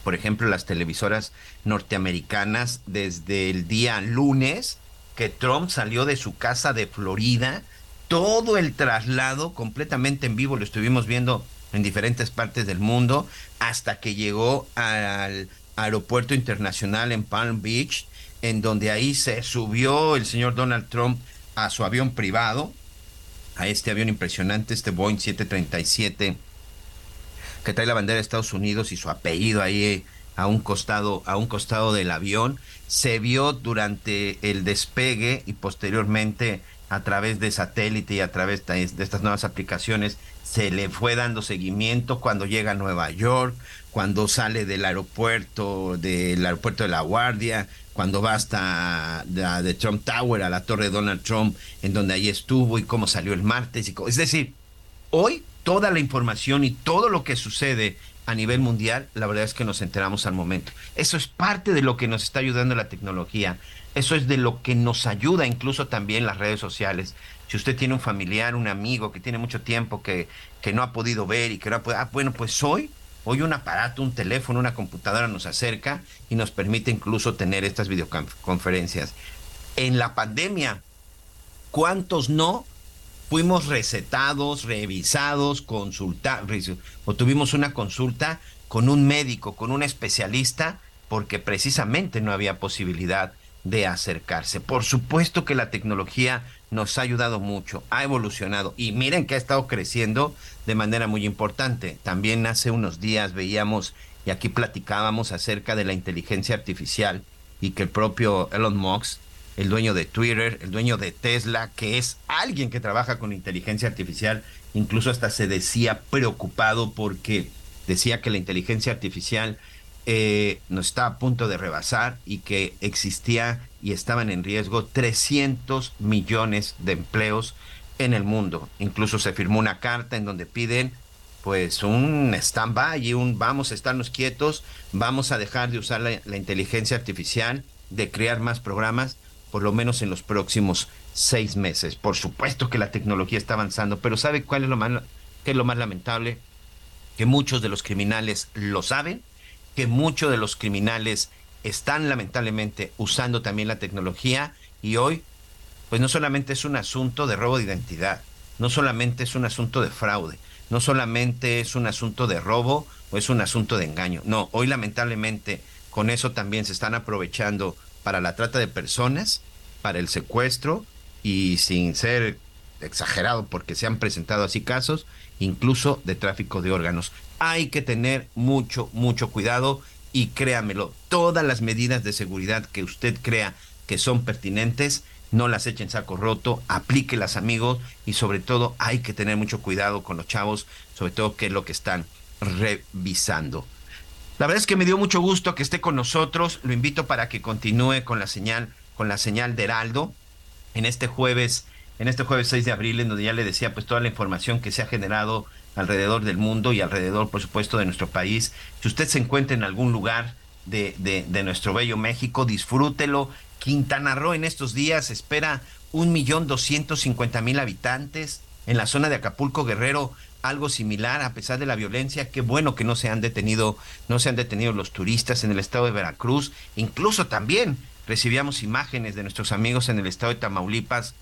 por ejemplo, las televisoras norteamericanas desde el día lunes que Trump salió de su casa de Florida todo el traslado completamente en vivo, lo estuvimos viendo en diferentes partes del mundo, hasta que llegó al aeropuerto internacional en Palm Beach, en donde ahí se subió el señor Donald Trump a su avión privado, a este avión impresionante, este Boeing 737, que trae la bandera de Estados Unidos y su apellido ahí a un costado, a un costado del avión. Se vio durante el despegue y posteriormente a través de satélite y a través de, estas nuevas aplicaciones se le fue dando seguimiento cuando llega a Nueva York, cuando sale del aeropuerto, del aeropuerto de La Guardia, cuando va hasta la de Trump Tower, a la torre de Donald Trump, en donde ahí estuvo y cómo salió el martes. Y, es decir, hoy toda la información y todo lo que sucede a nivel mundial, la verdad es que nos enteramos al momento. Eso es parte de lo que nos está ayudando la tecnología. Eso es de lo que nos ayuda incluso también las redes sociales. Si usted tiene un familiar, un amigo que tiene mucho tiempo que, que no ha podido ver y que no ha podido... Ah, bueno, pues hoy, hoy un aparato, un teléfono, una computadora nos acerca y nos permite incluso tener estas videoconferencias. En la pandemia, ¿cuántos no fuimos recetados, revisados, consultados, o tuvimos una consulta con un médico, con un especialista, porque precisamente no había posibilidad de acercarse. Por supuesto que la tecnología nos ha ayudado mucho, ha evolucionado y miren que ha estado creciendo de manera muy importante. También hace unos días veíamos y aquí platicábamos acerca de la inteligencia artificial y que el propio Elon Musk, el dueño de Twitter, el dueño de Tesla, que es alguien que trabaja con inteligencia artificial, incluso hasta se decía preocupado porque decía que la inteligencia artificial eh, nos está a punto de rebasar y que existía y estaban en riesgo 300 millones de empleos en el mundo. Incluso se firmó una carta en donde piden pues un stand-by y un vamos a estarnos quietos, vamos a dejar de usar la, inteligencia artificial, de crear más programas, por lo menos en los próximos seis meses. Por supuesto que la tecnología está avanzando, pero ¿sabe cuál es lo más, qué es lo más lamentable? que muchos de los criminales lo saben, que muchos de los criminales están lamentablemente usando también la tecnología y hoy pues no solamente es un asunto de robo de identidad, no solamente es un asunto de fraude, no solamente es un asunto de robo o es un asunto de engaño. No, hoy lamentablemente con eso también se están aprovechando para la trata de personas, para el secuestro y sin ser exagerado porque se han presentado así casos, incluso de tráfico de órganos. Hay que tener mucho, mucho cuidado y créamelo, todas las medidas de seguridad que usted crea que son pertinentes, no las echen saco roto, aplíquelas amigos y sobre todo hay que tener mucho cuidado con los chavos, sobre todo qué es lo que están revisando. La verdad es que me dio mucho gusto que esté con nosotros, lo invito para que continúe con la señal con la señal de Heraldo en este jueves en este jueves 6 de abril en donde ya le decía pues toda la información que se ha generado alrededor del mundo y alrededor por supuesto de nuestro país. Si usted se encuentra en algún lugar de, de, de nuestro bello México, disfrútelo, Quintana Roo en estos días espera un millón doscientos cincuenta mil habitantes. En la zona de Acapulco Guerrero, algo similar a pesar de la violencia. Qué bueno que no se han detenido, no se han detenido los turistas en el estado de Veracruz. Incluso también recibíamos imágenes de nuestros amigos en el estado de Tamaulipas,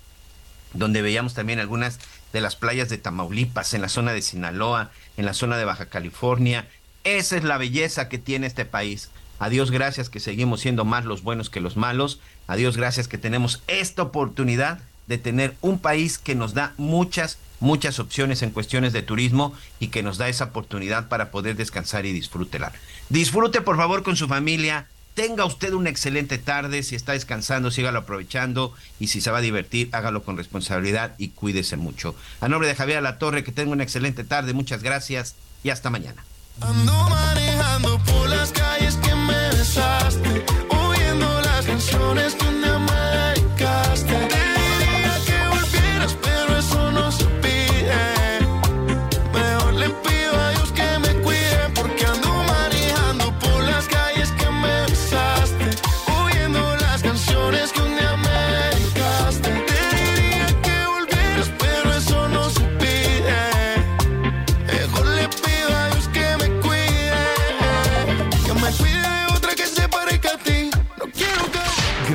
donde veíamos también algunas de las playas de Tamaulipas, en la zona de Sinaloa, en la zona de Baja California. Esa es la belleza que tiene este país. Adiós, gracias que seguimos siendo más los buenos que los malos. Adiós, gracias que tenemos esta oportunidad de tener un país que nos da muchas, muchas opciones en cuestiones de turismo y que nos da esa oportunidad para poder descansar y disfrútela. Disfrute por favor con su familia. Tenga usted una excelente tarde. Si está descansando, sígalo aprovechando. Y si se va a divertir, hágalo con responsabilidad y cuídese mucho. A nombre de Javier La Torre, que tenga una excelente tarde. Muchas gracias y hasta mañana. Ando manejando por las calles que me